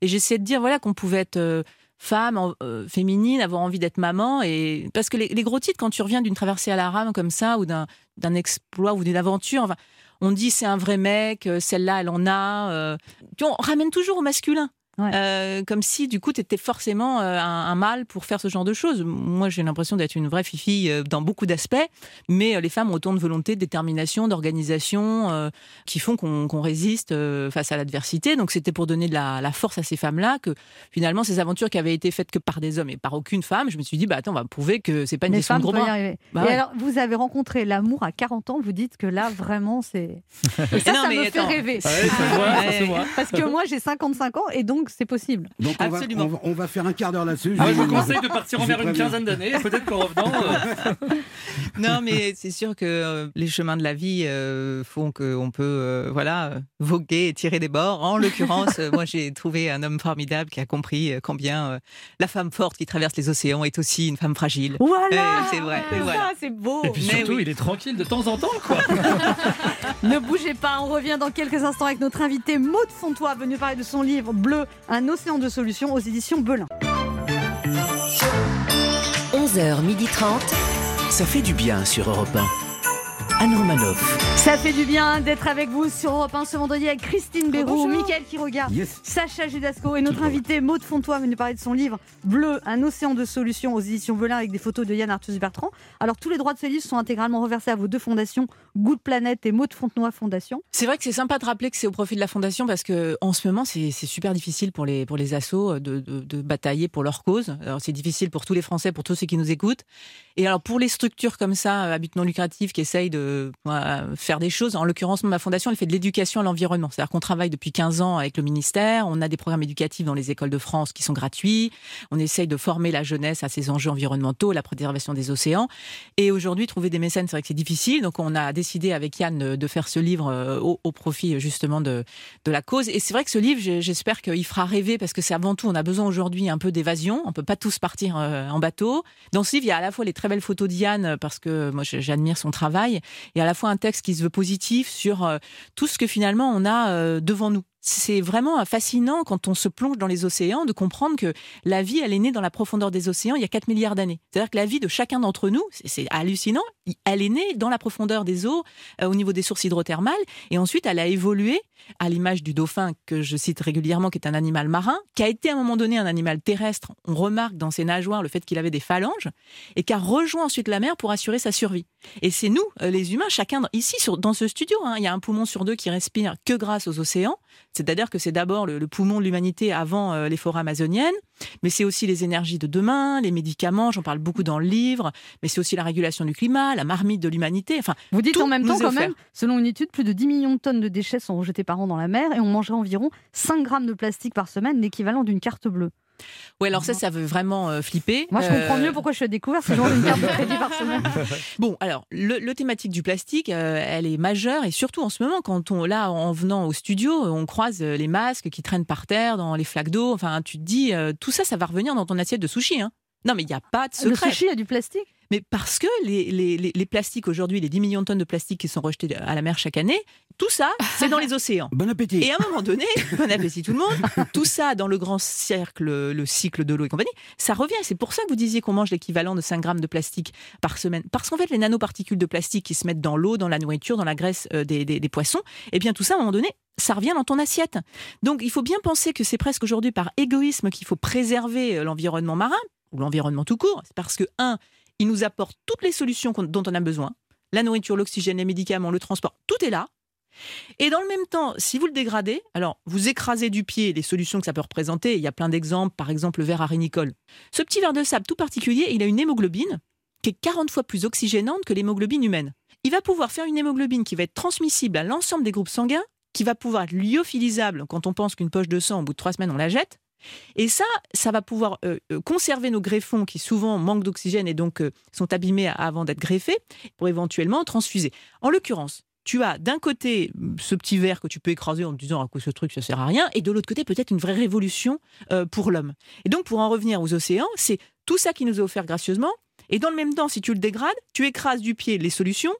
Et j'essayais de dire voilà qu'on pouvait être euh, femme, féminine, avoir envie d'être maman. Et parce que les, les gros titres, quand tu reviens d'une traversée à la rame comme ça, ou d'un exploit ou d'une aventure, enfin, on dit c'est un vrai mec, euh, celle-là elle en a. euh, on ramène toujours au masculin. Ouais. Euh, comme si du coup tu étais forcément euh, un, un mâle pour faire ce genre de choses. Moi j'ai l'impression d'être une vraie fifi euh, dans beaucoup d'aspects, mais les femmes ont autant de volonté, de détermination, d'organisation euh, qui font qu'on résiste euh, face à l'adversité. Donc c'était pour donner de la, la force à ces femmes-là que finalement ces aventures qui avaient été faites que par des hommes et par aucune femme, je me suis dit bah attends on va prouver que c'est pas une Les question femmes de gros bras. arriver. Bah Et ouais. alors, vous avez rencontré l'amour à 40 ans. Vous dites que là, vraiment, c'est. Et *laughs* ça, Non, ça mais me fait rêver. Ah ouais, ça se voit, ça se Ouais. voit. Parce que moi, j'ai 55 ans et donc c'est possible. Donc on va, Absolument. on, va, on va faire un quart d'heure là-dessus. Moi, je vous conseille de partir je envers une quinzaine d'années. Peut-être qu'en revenant. euh, *laughs* Non, mais c'est sûr que euh, les chemins de la vie euh, font qu'on peut euh, voilà, voguer et tirer des bords. En l'occurrence, moi, j'ai trouvé un homme formidable qui a compris combien euh, la femme forte qui traverse les océans est aussi une femme fragile. Voilà c'est vrai, C'est voilà. c'est beau Et puis Mais surtout, oui. il est tranquille de temps en temps, quoi. *laughs* Ne bougez pas, on revient dans quelques instants avec notre invité Maud Fontois, venu parler de son livre Bleu, un océan de solutions aux éditions Belin. 11h30. Ça fait du bien sur Europe 1. Anne Romanoff. Ça fait du bien d'être avec vous sur Europe 1 ce vendredi avec Christine Béroux, Mickaël Quiroga, Yes. Sacha Judasco et notre invité Maud Fontois venu parler de son livre Bleu, un océan de solutions aux éditions Belin avec des photos de Yann Arthus Bertrand. Alors tous les droits de ce livre sont intégralement reversés à vos deux fondations, Good Planète et Maud Fontenoy Fondation. C'est vrai que c'est sympa de rappeler que c'est au profit de la fondation parce que en ce moment c'est c'est super difficile pour les pour les assos de, de, de batailler pour leur cause. Alors c'est difficile pour tous les Français, pour tous ceux qui nous écoutent. Et alors pour les structures comme ça à but non lucratif qui essayent de faire des choses, en l'occurrence ma fondation elle fait de l'éducation à l'environnement. C'est-à-dire qu'on travaille depuis 15 ans avec le ministère, on a des programmes éducatifs dans les écoles de France qui sont gratuits, on essaye de former la jeunesse à ces enjeux environnementaux, la préservation des océans. Et aujourd'hui, trouver des mécènes, c'est vrai que c'est difficile. Donc, on a décidé avec Yann de faire ce livre euh, au, profit justement de, de la cause. Et c'est vrai que ce livre, j'espère qu'il fera rêver parce que c'est avant tout, on a besoin aujourd'hui un peu d'évasion. On peut pas tous partir euh, en bateau. Dans ce livre, il y a à la fois les très belles photos d'Yann parce que moi, j'admire son travail et à la fois un texte qui se veut positif sur euh, tout ce que finalement on a euh, devant nous. C'est vraiment fascinant quand on se plonge dans les océans de comprendre que la vie, elle est née dans la profondeur des océans il y a 4 milliards d'années. C'est-à-dire que la vie de chacun d'entre nous, c'est- hallucinant, elle est née dans la profondeur des eaux, euh, au niveau des sources hydrothermales, et ensuite elle a évolué à l'image du dauphin que je cite régulièrement, qui est un animal marin, qui a été à un moment donné un animal terrestre. On remarque dans ses nageoires le fait qu'il avait des phalanges, et qui a rejoint ensuite la mer pour assurer sa survie. Et c'est nous, euh, les humains, chacun ici dans ce studio, hein, il y a un poumon sur deux qui respire que grâce aux océans. C'est-à-dire que c'est d'abord le, le poumon de l'humanité avant euh, les forêts amazoniennes, mais c'est aussi les énergies de demain, les médicaments, j'en parle beaucoup dans le livre, mais c'est aussi la régulation du climat, la marmite de l'humanité. Enfin, Vous dites en même temps, quand même, selon une étude, plus de 10 millions de tonnes de déchets sont rejetés par an dans la mer et on mangerait environ 5 grammes de plastique par semaine, l'équivalent d'une carte bleue. Ouais, alors ça, ça veut vraiment euh, flipper. Moi, je comprends Euh, mieux pourquoi je suis à découvert, parce que je mange une carte de crédit par semaine. *laughs* Bon, alors, le, le thématique du plastique, euh, elle est majeure et surtout en ce moment, quand on, là, en venant au studio, on croise les masques qui traînent par terre dans les flaques d'eau. Enfin, tu te dis, euh, tout ça, ça va revenir dans ton assiette de sushi. Hein. Non, mais il n'y a pas de Le secret. sushi a du plastique? Mais parce que les, les, les, les plastiques aujourd'hui, les 10 millions de tonnes de plastique qui sont rejetés à la mer chaque année, tout ça, c'est dans les océans. *laughs* Bon appétit. Et à un moment donné, *laughs* bon appétit tout le monde, tout ça dans le grand cercle, le cycle de l'eau et compagnie, ça revient. C'est pour ça que vous disiez qu'on mange l'équivalent de 5 grammes de plastique par semaine. Parce qu'en fait, les nanoparticules de plastique qui se mettent dans l'eau, dans la nourriture, dans la graisse euh, des, des- des poissons, eh bien tout ça, à un moment donné, ça revient dans ton assiette. Donc il faut bien penser que c'est presque aujourd'hui par égoïsme qu'il faut préserver euh, l'environnement marin, ou l'environnement tout court. C'est parce que, un, il nous apporte toutes les solutions dont on a besoin. La nourriture, l'oxygène, les médicaments, le transport, tout est là. Et dans le même temps, si vous le dégradez, alors vous écrasez du pied les solutions que ça peut représenter. Il y a plein d'exemples, par exemple le verre arénicole. Ce petit verre de sable tout particulier, il a une hémoglobine qui est 40 fois plus oxygénante que l'hémoglobine humaine. Il va pouvoir faire une hémoglobine qui va être transmissible à l'ensemble des groupes sanguins, qui va pouvoir être lyophilisable quand on pense qu'une poche de sang, au bout de trois semaines, on la jette. Et ça, ça va pouvoir euh, euh, conserver nos greffons qui souvent manquent d'oxygène et donc euh, sont abîmés avant d'être greffés pour éventuellement transfuser. En l'occurrence, tu as d'un côté ce petit verre que tu peux écraser en te disant à quoi ce truc ça sert à rien, et de l'autre côté peut-être une vraie révolution pour l'homme. Et donc pour en revenir aux océans, c'est tout ça qui nous est offert gracieusement. Et dans le même temps, si tu le dégrades, tu écrases du pied les solutions,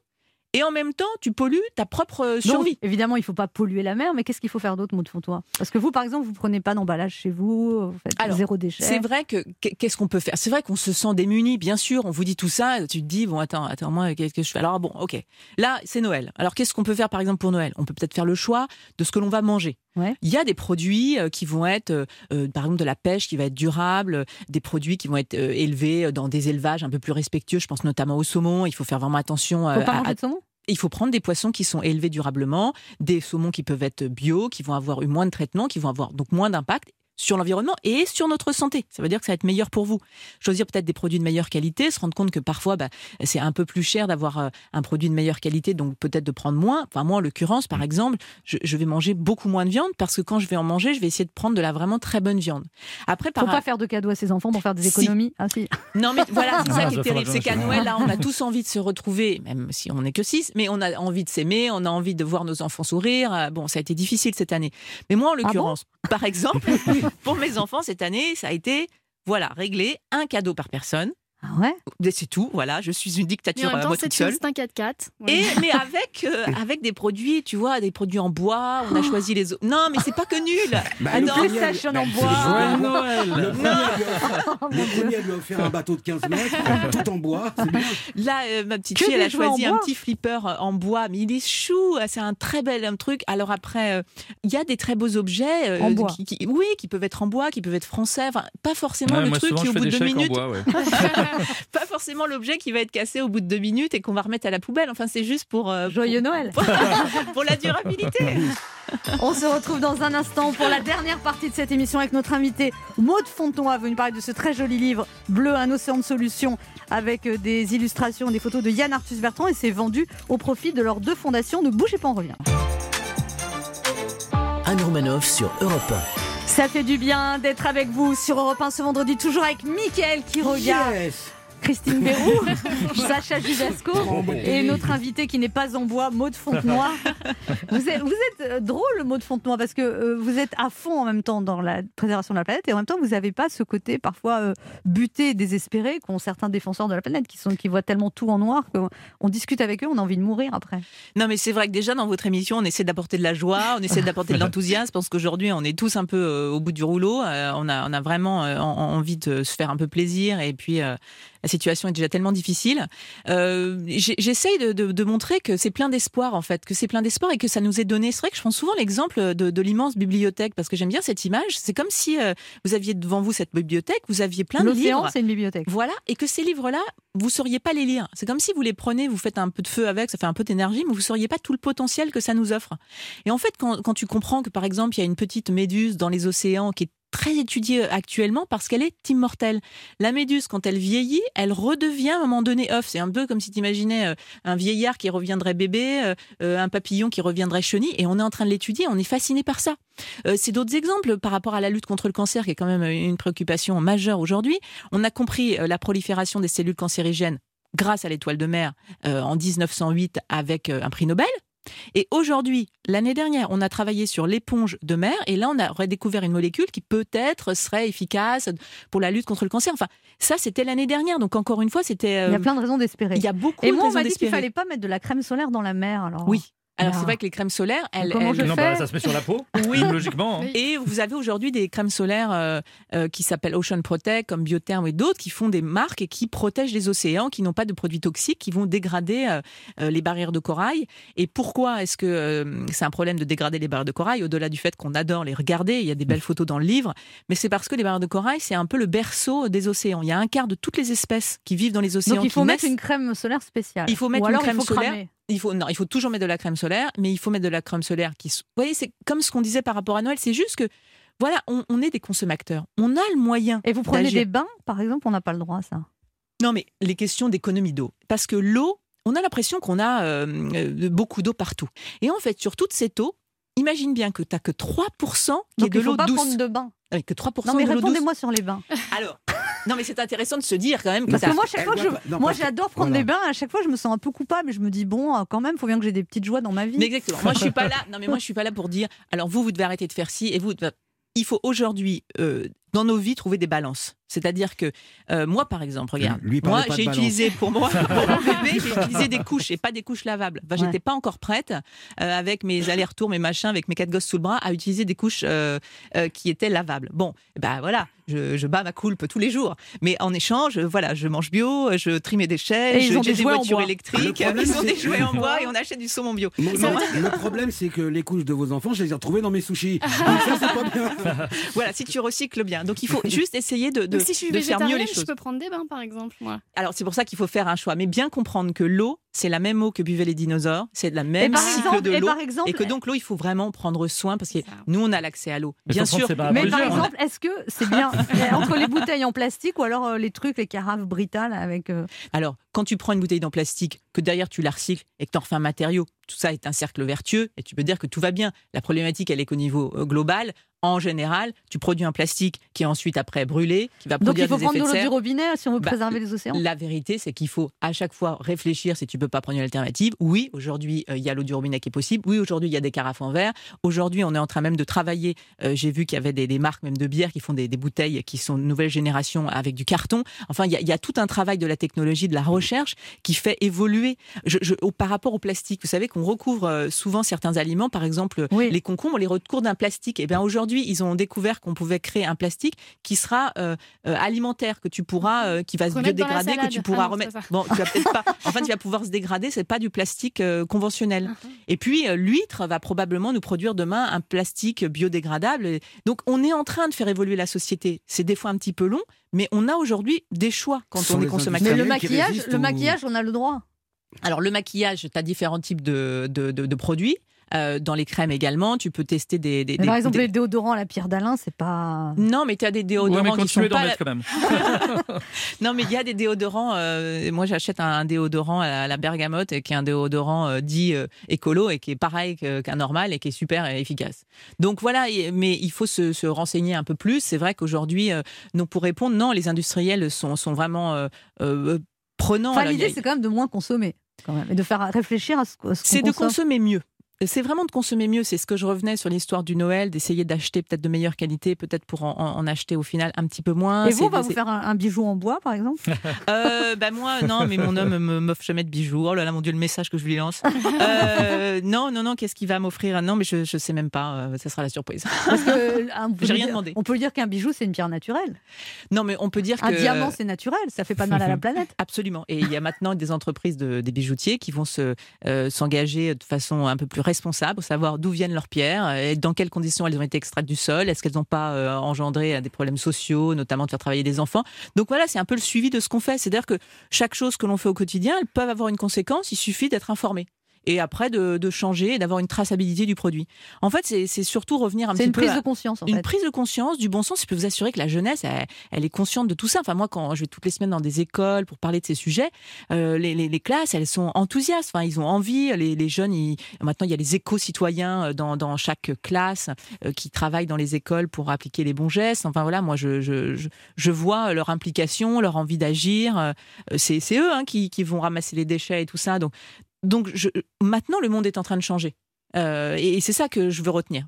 et en même temps, tu pollues ta propre euh, Donc, survie. évidemment, il ne faut pas polluer la mer, mais qu'est-ce qu'il faut faire d'autre, Maud Fontois Parce que vous, par exemple, vous ne prenez pas d'emballage chez vous, vous faites Alors, zéro déchet. C'est vrai que qu'est- qu'est-ce qu'on peut faire? C'est vrai qu'on se sent démuni, bien sûr. On vous dit tout ça, tu te dis bon attends, attends moi qu'est-ce que je fais? Alors bon, ok. Là c'est Noël. Alors qu'est-ce qu'on peut faire par exemple pour Noël? On peut peut-être faire le choix de ce que l'on va manger. Ouais. Il y a des produits euh, qui vont être, euh, euh, par exemple, de la pêche qui va être durable, des produits qui vont être euh, élevés dans des élevages un peu plus respectueux. Je pense notamment au saumon. Il faut faire vraiment attention. Euh, faut pas à- manger à- de saumon? Il faut prendre des poissons qui sont élevés durablement, des saumons qui peuvent être bio, qui vont avoir eu moins de traitement, qui vont avoir donc moins d'impact sur l'environnement et sur notre santé. Ça veut dire que ça va être meilleur pour vous. Choisir peut-être des produits de meilleure qualité, se rendre compte que parfois bah, c'est un peu plus cher d'avoir euh, un produit de meilleure qualité, donc peut-être de prendre moins. Enfin moi en l'occurrence, par exemple, je, je vais manger beaucoup moins de viande parce que quand je vais en manger, je vais essayer de prendre de la vraiment très bonne viande. Après, par faut pas faire de cadeaux à ses enfants pour faire des Si. économies. Ah si. non, mais *laughs* voilà, c'est ça Ah, qui est terrible. C'est qu'à. Noël, là, on a *laughs* tous envie de se retrouver, même si on n'est que six, mais on a envie de s'aimer, on a envie de voir nos enfants sourire. Euh, Bon, ça a été difficile cette année. Mais moi, en bon? l'occurrence, par exemple, *laughs* pour mes enfants, cette année, ça a été, voilà, réglé un cadeau par personne. Ah ouais? C'est tout, voilà, je suis une Mais dictature en même à temps, moi c'est toute seule. c'est un 4x4. Et, *laughs* mais avec, euh, avec des produits, tu vois, des produits en bois, on a choisi les autres. Non, mais c'est pas que nul. Bah, Attends, le premier, PlayStation bah, en bois. Noël. Le premier, lui a offert- *laughs* le premier lui a offert un bateau de 15 mètres, *laughs* tout en bois. c'est bien. Là, euh, ma petite Que fille, elle a choisi un petit flipper euh, en bois, mais il est chou. euh, C'est un très bel un truc. Alors après, euh, il y a des très beaux objets. euh, En bois. Qui, qui- oui, qui peuvent être en bois, qui peuvent être français. Enfin, pas forcément Ouais, le moi, truc souvent, qui, au bout de deux minutes, bois, ouais. *laughs* pas forcément l'objet qui va être cassé au bout de deux minutes et qu'on va remettre à la poubelle. Enfin, c'est juste pour, euh, Joyeux Noël pour, *laughs* pour la durabilité. *laughs* On se retrouve dans un instant pour la dernière partie de cette émission avec notre invité Maude Fontenoy, venu parler de ce très joli livre Bleu, un océan de solutions avec euh, des illustrations, des photos de Yann Arthus Bertrand et c'est vendu au profit de leurs deux fondations. Ne bougez pas, on revient. Anne Romanoff sur Europe Ça fait du bien d'être avec vous sur Europe 1 ce vendredi, toujours avec Mickaël qui regarde, Yes. Christine Bérou, *laughs* Sacha Judasco et notre invité qui n'est pas en bois, Maude Fontenoy. *laughs* Vous êtes, vous êtes euh, drôle, Maude Fontenoy, parce que euh, vous êtes à fond en même temps dans la préservation de la planète et en même temps vous n'avez pas ce côté parfois euh, buté, désespéré qu'ont certains défenseurs de la planète qui, sont, qui voient tellement tout en noir qu'on discute avec eux, on a envie de mourir après. Non, mais c'est vrai que déjà dans votre émission, on essaie d'apporter de la joie, on essaie d'apporter de *laughs* l'enthousiasme. Je pense qu'aujourd'hui, on est tous un peu euh, au bout du rouleau. On, a, on a vraiment en- envie de se faire un peu plaisir. Et puis, situation est déjà tellement difficile. Euh, J'essaye de, de- de montrer que c'est plein d'espoir en fait, que c'est plein d'espoir et que ça nous est donné. C'est vrai que je prends souvent l'exemple de, de l'immense bibliothèque parce que j'aime bien cette image. C'est comme si euh, vous aviez devant vous cette bibliothèque, vous aviez plein de L'océan, livres. c'est une bibliothèque. Voilà, et que ces livres-là, vous ne sauriez pas les lire. C'est comme si vous les prenez, vous faites un peu de feu avec, ça fait un peu d'énergie, mais vous ne sauriez pas tout le potentiel que ça nous offre. Et en fait, quand, quand tu comprends que, par exemple, il y a une petite méduse dans les océans qui est très étudiée actuellement parce qu'elle est immortelle. La méduse, quand elle vieillit, elle redevient à un moment donné œuf. C'est un peu comme si tu imaginais un vieillard qui reviendrait bébé, euh, euh, un papillon qui reviendrait chenille, et on est en train de l'étudier, on est fasciné par ça. Euh, c'est d'autres exemples par rapport à la lutte contre le cancer, qui est quand même une préoccupation majeure aujourd'hui. On a compris euh, la prolifération des cellules cancérigènes grâce à l'étoile de mer euh, en 1908 avec euh, un prix Nobel. Et aujourd'hui, l'année dernière, on a travaillé sur l'éponge de mer et là, on a redécouvert une molécule qui peut-être serait efficace pour la lutte contre le cancer. Enfin, ça, c'était l'année dernière. Donc, encore une fois, c'était. Il y a euh, plein de raisons d'espérer. Il y a beaucoup Et de moi, on raisons m'a dit qu'il d'espérer. fallait pas mettre de la crème solaire dans la mer. Alors. Oui. Alors, Ah. c'est vrai que les crèmes solaires, elles. comment elles- je Non, fais bah, ça se met sur la peau, *laughs* Oui. logiquement. hein. Et vous avez aujourd'hui des crèmes solaires euh, euh, qui s'appellent Ocean Protect, comme Biotherm et d'autres, qui font des marques et qui protègent les océans, qui n'ont pas de produits toxiques, qui vont dégrader euh, les barrières de corail. Et pourquoi est-ce que euh, c'est un problème de dégrader les barrières de corail, au-delà du fait qu'on adore les regarder, il y a des belles photos dans le livre, mais c'est parce que les barrières de corail, c'est un peu le berceau des océans. Il y a un quart de toutes les espèces qui vivent dans les océans. Donc il faut qui mettre naissent- une crème solaire spéciale. il faut mettre Ou une crème solaire. cramer. Il faut, non, il faut toujours mettre de la crème solaire, mais il faut mettre de la crème solaire qui. Vous voyez, c'est comme ce qu'on disait par rapport à Noël, c'est juste que, voilà, on, on est des consommateurs. On a le moyen. Et vous prenez des bains, par exemple, on n'a pas le droit à ça? Non, mais les questions d'économie d'eau. Parce que l'eau, on a l'impression qu'on a euh, euh, beaucoup d'eau partout. Et en fait, sur toute cette eau, imagine bien que tu n'as que 3% qui est Donc de il faut l'eau pas douce. prendre de bain. Avec que 3% Non mais de l'eau douce. répondez-moi sur les bains. Alors, non, mais c'est intéressant de se dire quand même que Parce que moi, chaque fois que je, moi j'adore prendre des bains. À chaque fois, je me sens un peu coupable. mais Je me dis bon, euh, quand même, faut bien que j'ai des petites joies dans ma vie. Mais exactement. Moi, je suis pas là. Non, mais moi, je suis pas là pour dire. Alors, vous, vous devez arrêter de faire ci et vous. Il faut aujourd'hui, euh, dans nos vies, trouver des balances. C'est-à-dire que euh, moi, par exemple, regarde, Lui, moi, j'ai utilisé pour moi, *laughs* pour mon bébé, j'ai utilisé des couches et pas des couches lavables. Enfin, Ouais. j'étais pas encore prête euh, avec mes allers-retours, mes machins, avec mes quatre gosses sous le bras, à utiliser des couches euh, euh, qui étaient lavables. Bon, ben voilà, je, je bats ma coulpe tous les jours. Mais en échange, voilà, je mange bio, je trie mes déchets, Et ils je- ont j'ai des des voitures bois. électriques, ils ont des jouets en bois et on achète du saumon bio. Le problème, c'est que les couches de vos enfants, je les ai retrouvées dans mes sushis. *laughs* Donc ça, c'est pas bien. Voilà, si tu recycles bien. Donc il faut *laughs* juste essayer de, de, Donc, si je suis de faire mieux les je choses. peux prendre des bains, par exemple, moi. Alors c'est pour ça qu'il faut faire un choix, mais bien comprendre que l'eau, c'est la même eau que buvaient les dinosaures, c'est la même cycle exemple- de et l'eau, et que donc l'eau, il faut vraiment prendre soin parce que ça. nous, on a l'accès à l'eau. Bien sûr. Mais par exemple, est-ce que c'est bien *laughs* entre les bouteilles en plastique ou alors euh, les trucs, les carafes Brita là, avec euh, Alors, quand tu prends une bouteille en plastique, que derrière tu la recycles et que tu en refais un matériau, tout ça est un cercle vertueux et tu peux dire que tout va bien. La problématique, elle est qu'au niveau euh, global, en général, tu produis un plastique qui est ensuite après brûlé, qui va Donc produire il faut des prendre effets de de l'eau du serre. robinet si on veut Bah, préserver les océans. La vérité, c'est qu'il faut à chaque fois réfléchir si tu peux pas prendre une alternative. Oui, aujourd'hui, euh, il y a l'eau du robinet qui est possible. Oui, aujourd'hui, il y a des carafes en verre. Aujourd'hui, on est en train même de travailler. euh, J'ai vu qu'il y avait des, des marques même de bière qui font des, des bouteilles qui sont de nouvelle génération avec du carton. Enfin, il y, a, il y a tout un travail de la technologie, de la recherche qui fait évoluer je, je- au- par rapport au plastique. Vous savez qu'on recouvre euh, souvent certains aliments, par exemple Oui. les concombres, on les recouvre d'un plastique. Et bien aujourd'hui, ils ont découvert qu'on pouvait créer un plastique qui sera euh, euh, alimentaire, que tu pourras, euh, qui va se Remettre biodégrader, que tu pourras Ah non, remettre. Bon, tu vas peut-être pas. *laughs* Enfin, tu vas pouvoir se dégrader. C'est pas du plastique euh, conventionnel. Uh-huh. Et puis euh, l'huître va probablement nous produire demain un plastique biodégradable. Donc on est en train de faire évoluer la société. C'est des fois un petit peu long, mais on a aujourd'hui des choix quand on est consommateur. Mais le maquillage, le ou- maquillage, on a le droit. Alors le maquillage, tu as différents types de, de, de- de produits. Euh, dans les crèmes également, tu peux tester des. des- Mais par exemple, des- les déodorants à la pierre d'Alain, c'est pas. Non, mais tu as des Ouais, déodorants mais qui sont pas. mettre quand même. *laughs* Non, mais il y a des déodorants. euh, moi, j'achète un, un déodorant à la, à la bergamote, et qui est un déodorant euh, dit euh, écolo et qui est pareil qu'un normal et qui est super efficace. Donc voilà, mais il faut se, se renseigner un peu plus. C'est vrai qu'aujourd'hui, euh, donc pour répondre, non, les industriels sont, sont vraiment euh, euh, prenants. Enfin, a- l'idée, c'est quand même de moins consommer, quand même, et de faire réfléchir à ce, à ce qu'on c'est de consomme. consommer mieux. C'est vraiment de consommer mieux. C'est ce que je revenais sur l'histoire du Noël, d'essayer d'acheter peut-être de meilleure qualité, peut-être pour en, acheter au final un petit peu moins. Et vous, on va vous faire un, un bijou en bois, par exemple? Euh, bah moi, non, mais mon homme me m'offre jamais de bijoux. Oh là là, mon Dieu, le message que je lui lance. *laughs* Euh, non, non, non, qu'est-ce qu'il va m'offrir? Non, mais je, je sais même pas. euh, ça sera la surprise. Parce que, *laughs* peut J'ai rien demandé. On peut dire qu'un bijou, c'est une pierre naturelle. Non, mais on peut dire Un que diamant, c'est naturel, ça fait pas de mal à la planète. *laughs* Absolument. Et il y a maintenant des entreprises, de, des bijoutiers qui vont se euh, s'engager de façon un peu plus responsable, pour savoir d'où viennent leurs pierres, et dans quelles conditions elles ont été extraites du sol, est-ce qu'elles n'ont pas euh, engendré euh, des problèmes sociaux, notamment de faire travailler des enfants. Donc voilà, c'est un peu le suivi de ce qu'on fait. C'est-à-dire que chaque chose que l'on fait au quotidien, elles peuvent avoir une conséquence. Il suffit d'être informé. Et après de, de changer et d'avoir une traçabilité du produit. En fait, c'est c'est surtout revenir un C'est petit une peu prise à- de conscience, en une fait. prise de conscience, du bon sens. Je peux vous assurer que la jeunesse, elle, elle est consciente de tout ça. Enfin, moi, quand je vais toutes les semaines dans des écoles pour parler de ces sujets, euh, les, les- les classes, elles sont enthousiastes. Enfin, ils ont envie. Les, les jeunes, ils- maintenant, il y a les éco-citoyens euh, dans, dans chaque classe euh, qui travaillent dans les écoles pour appliquer les bons gestes. Enfin, voilà, moi, je, je, je, je vois leur implication, leur envie d'agir. Euh, C'est c'est eux hein, qui, qui vont ramasser les déchets et tout ça. Donc, donc je, maintenant, le monde est en train de changer. Euh, et et c'est ça que je veux retenir.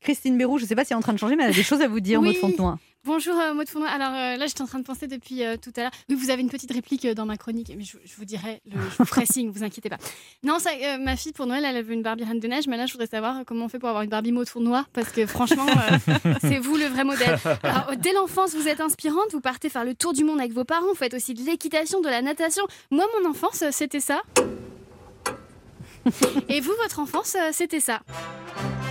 Christine Bérou, je ne sais pas si elle est en train de changer, mais elle a des choses à vous dire, Oui. Maud Fontenoy. Bonjour euh, Maud Fournoy. Alors euh, là, j'étais en train de penser depuis euh, tout à l'heure. Oui, vous avez une petite réplique euh, dans ma chronique, mais je, je vous dirai, le, je vous ferai signe, vous inquiétez pas. Non, ça, euh, ma fille pour Noël, elle veut une Barbie Reine de Neige, mais là, je voudrais savoir comment on fait pour avoir une Barbie Maud Fournoy, parce que franchement, euh, *laughs* c'est vous le vrai modèle. Alors, dès l'enfance, vous êtes inspirante, vous partez faire le tour du monde avec vos parents, vous faites aussi de l'équitation, de la natation. Moi, mon enfance, c'était ça. Et vous, votre enfance, euh, c'était ça.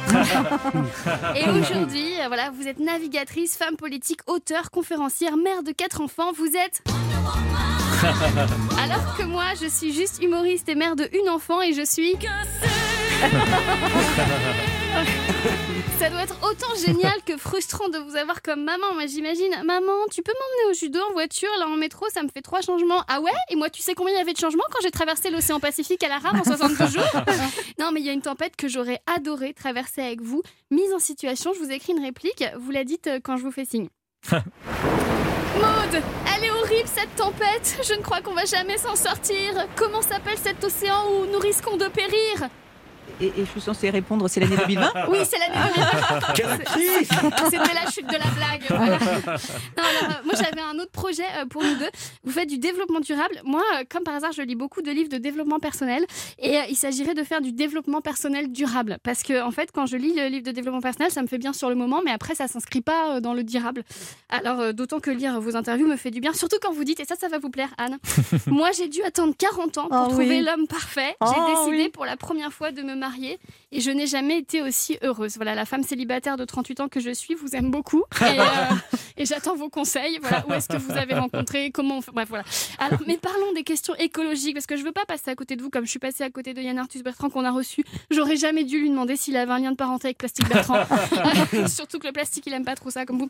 *laughs* Et aujourd'hui, euh, voilà, vous êtes navigatrice, femme politique, auteure, conférencière, mère de quatre enfants. Vous êtes. *laughs* Alors que moi, je suis juste humoriste et mère de une enfant et je suis. *laughs* Ça doit être autant génial que frustrant de vous avoir comme maman. Moi, j'imagine, maman, tu peux m'emmener au judo en voiture, là en métro, ça me fait trois changements. Ah ouais? Et moi, tu sais combien il y avait de changements quand j'ai traversé l'océan Pacifique à la rame en 62 jours? *laughs* Non, mais il y a une tempête que j'aurais adoré traverser avec vous. Mise en situation, je vous écris une réplique. Vous la dites euh, quand je vous fais signe. *laughs* Maude, elle est horrible cette tempête. Je ne crois qu'on va jamais s'en sortir. Comment s'appelle cet océan où nous risquons de périr? Et, et je suis censée répondre, c'est l'année 2020 *laughs* Oui, c'est l'année 2020. Quelle actrice C'était la chute de la blague. voilà. Non, alors, euh, moi, j'avais un autre projet euh, pour nous deux. Vous faites du développement durable. Moi, euh, comme par hasard, je lis beaucoup de livres de développement personnel. Et il s'agirait de faire du développement personnel durable. Parce que, en fait, quand je lis le livre de développement personnel, ça me fait bien sur le moment, mais après, ça s'inscrit pas dans le durable. Alors, d'autant que lire vos interviews me fait du bien. Surtout quand vous dites, et ça, ça va vous plaire, Anne. *laughs* moi, j'ai dû attendre 40 ans pour Oh trouver oui. l'homme parfait. Oh j'ai décidé oui. pour la première fois de me marier et je n'ai jamais été aussi heureuse. Voilà, la femme célibataire de 38 ans que je suis vous aime beaucoup et, euh, *laughs* et j'attends vos conseils. Voilà, où est-ce que vous avez rencontré Comment on fait Bref, voilà. Alors, mais parlons des questions écologiques parce que je veux pas passer à côté de vous comme je suis passée à côté de Yann Arthus Bertrand qu'on a reçu. J'aurais jamais dû lui demander s'il avait un lien de parenté avec Plastique Bertrand. *laughs* *laughs* Surtout que le plastique, il aime pas trop ça comme vous.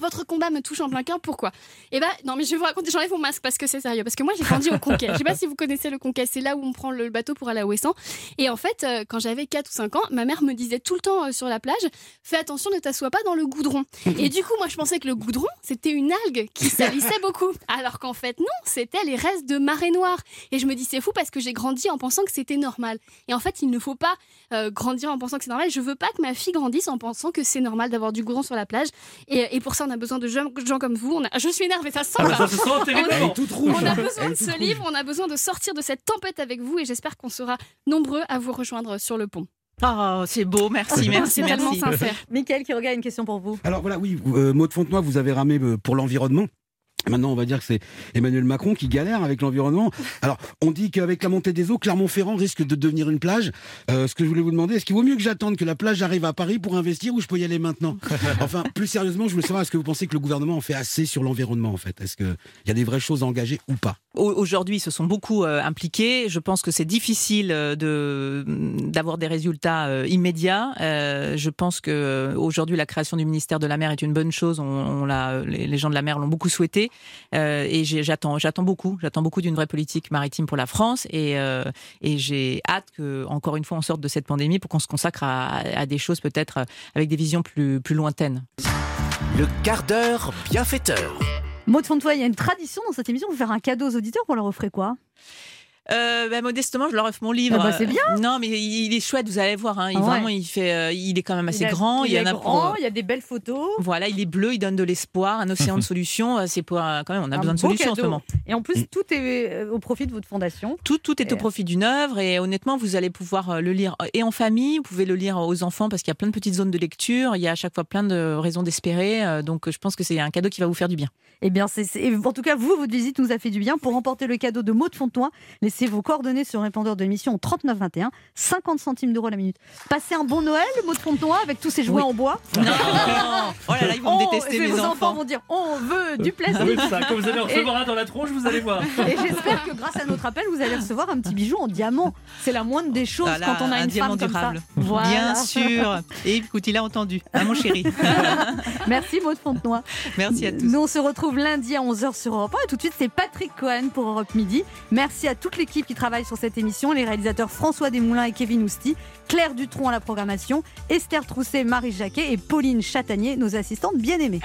Votre combat me touche en plein cœur. Pourquoi? Eh ben, non, mais je vais vous raconter. J'enlève mon masque parce que c'est sérieux. Parce que moi, j'ai grandi au Conquet. *laughs* Je sais pas si vous connaissez le Conquet. C'est là où on prend le bateau pour aller à Ouessant. Et en fait, euh, quand j'avais 4 ou 5 ans, ma mère me disait tout le temps euh, sur la plage Fais attention, ne t'assois pas dans le goudron. *laughs* Et du coup, moi, je pensais que le goudron, c'était une algue qui *laughs* salissait beaucoup. Alors qu'en fait, non, c'était les restes de marée noire. Et je me dis C'est fou parce que j'ai grandi en pensant que c'était normal. Et en fait, il ne faut pas euh, grandir en pensant que c'est normal. Je veux pas que ma fille grandisse en pensant que c'est normal d'avoir du goudron sur la plage. Et, et pour ça, on a besoin de gens, gens comme vous. On a- Je suis énervée, ça se sent Ah, là. ça se sent On a- terriblement. Elle est toute rouge. On a besoin de ce rouge. livre, on a besoin de sortir de cette tempête avec vous et j'espère qu'on sera nombreux à vous rejoindre sur le pont. Oh, c'est beau, merci, merci, C'est tellement merci. sincère. Michael qui regarde une question pour vous. Alors voilà, oui, euh, Maud Fontenoy, vous avez ramé euh, pour l'environnement. Maintenant, on va dire que c'est Emmanuel Macron qui galère avec l'environnement. Alors, on dit qu'avec la montée des eaux, Clermont-Ferrand risque de devenir une plage. Euh, ce que je voulais vous demander, est-ce qu'il vaut mieux que j'attende que la plage arrive à Paris pour investir ou je peux y aller maintenant? Enfin, plus sérieusement, je voulais savoir, est-ce que vous pensez que le gouvernement en fait assez sur l'environnement, en fait? Est-ce qu'il y a des vraies choses à engager ou pas? Au- Aujourd'hui, ils se sont beaucoup euh, impliqués. Je pense que c'est difficile euh, de d'avoir des résultats immédiats. Je pense que aujourd'hui, la création du ministère de la Mer est une bonne chose. On, les gens de la mer l'ont beaucoup souhaité. Euh, et j'attends, j'attends beaucoup. J'attends beaucoup d'une vraie politique maritime pour la France. Et, euh, et j'ai hâte que, encore une fois, on sorte de cette pandémie pour qu'on se consacre à, à des choses peut-être euh, avec des visions plus plus lointaines. Le quart d'heure bienfaiteur. Maud Fontenoy, il y a une tradition dans cette émission de faire un cadeau aux auditeurs pour leur offrir quoi? Euh, bah, modestement, je leur offre mon livre. Ah bah, c'est bien. Non, mais il est chouette, vous allez voir. hein. Il, Ah ouais. Vraiment, il, fait, euh, il est quand même assez Il a- grand. Il, y est en a pour- grand, il y a des belles photos. Voilà, il est bleu, il donne de l'espoir, un océan de *laughs* solutions. Euh, C'est pour euh, quand même, on a Un besoin de solutions en ce moment. Et en plus, tout est euh, au profit de votre fondation. Tout, tout est Et- au profit d'une œuvre et honnêtement, vous allez pouvoir euh, le lire euh, et en famille, vous pouvez le lire aux enfants parce qu'il y a plein de petites zones de lecture, il y a à chaque fois plein de raisons d'espérer, euh, donc euh, je pense que c'est un cadeau qui va vous faire du bien. Eh bien, c'est, en tout cas, vous, votre visite nous a fait du bien. Pour remporter le cadeau de Maud Fontenoy, laissez vos coordonnées sur le répondeur de l'émission au 3921, 50 centimes d'euros la minute. Passez un bon Noël, Maud Fontenoy, avec tous ces jouets Oui. en bois. Non Oh là là, ils vont me détester mes vos enfants. enfants. vont dire on veut du plastique. Oui, ça, quand vous allez recevoir un dans la tronche, vous allez voir. Et j'espère que grâce à notre appel, vous allez recevoir un petit bijou en diamant. C'est la moindre des choses Voilà, quand on a un une diamant femme comme ça. durable. Voilà. Bien sûr. Et écoute, il a entendu, hein, mon chéri. *laughs* Merci Maud Fontenoy. Merci à tous. Nous, on se retrouve lundi à 11h sur Europe 1. Et tout de suite, c'est Patrick Cohen pour Europe Midi. Merci à toute l'équipe qui travaille sur cette émission, les réalisateurs François Desmoulins et Kevin Ousti, Claire Dutronc à la programmation, Esther Trousset, Marie Jacquet et Pauline Chatanier, nos assistantes bien-aimées.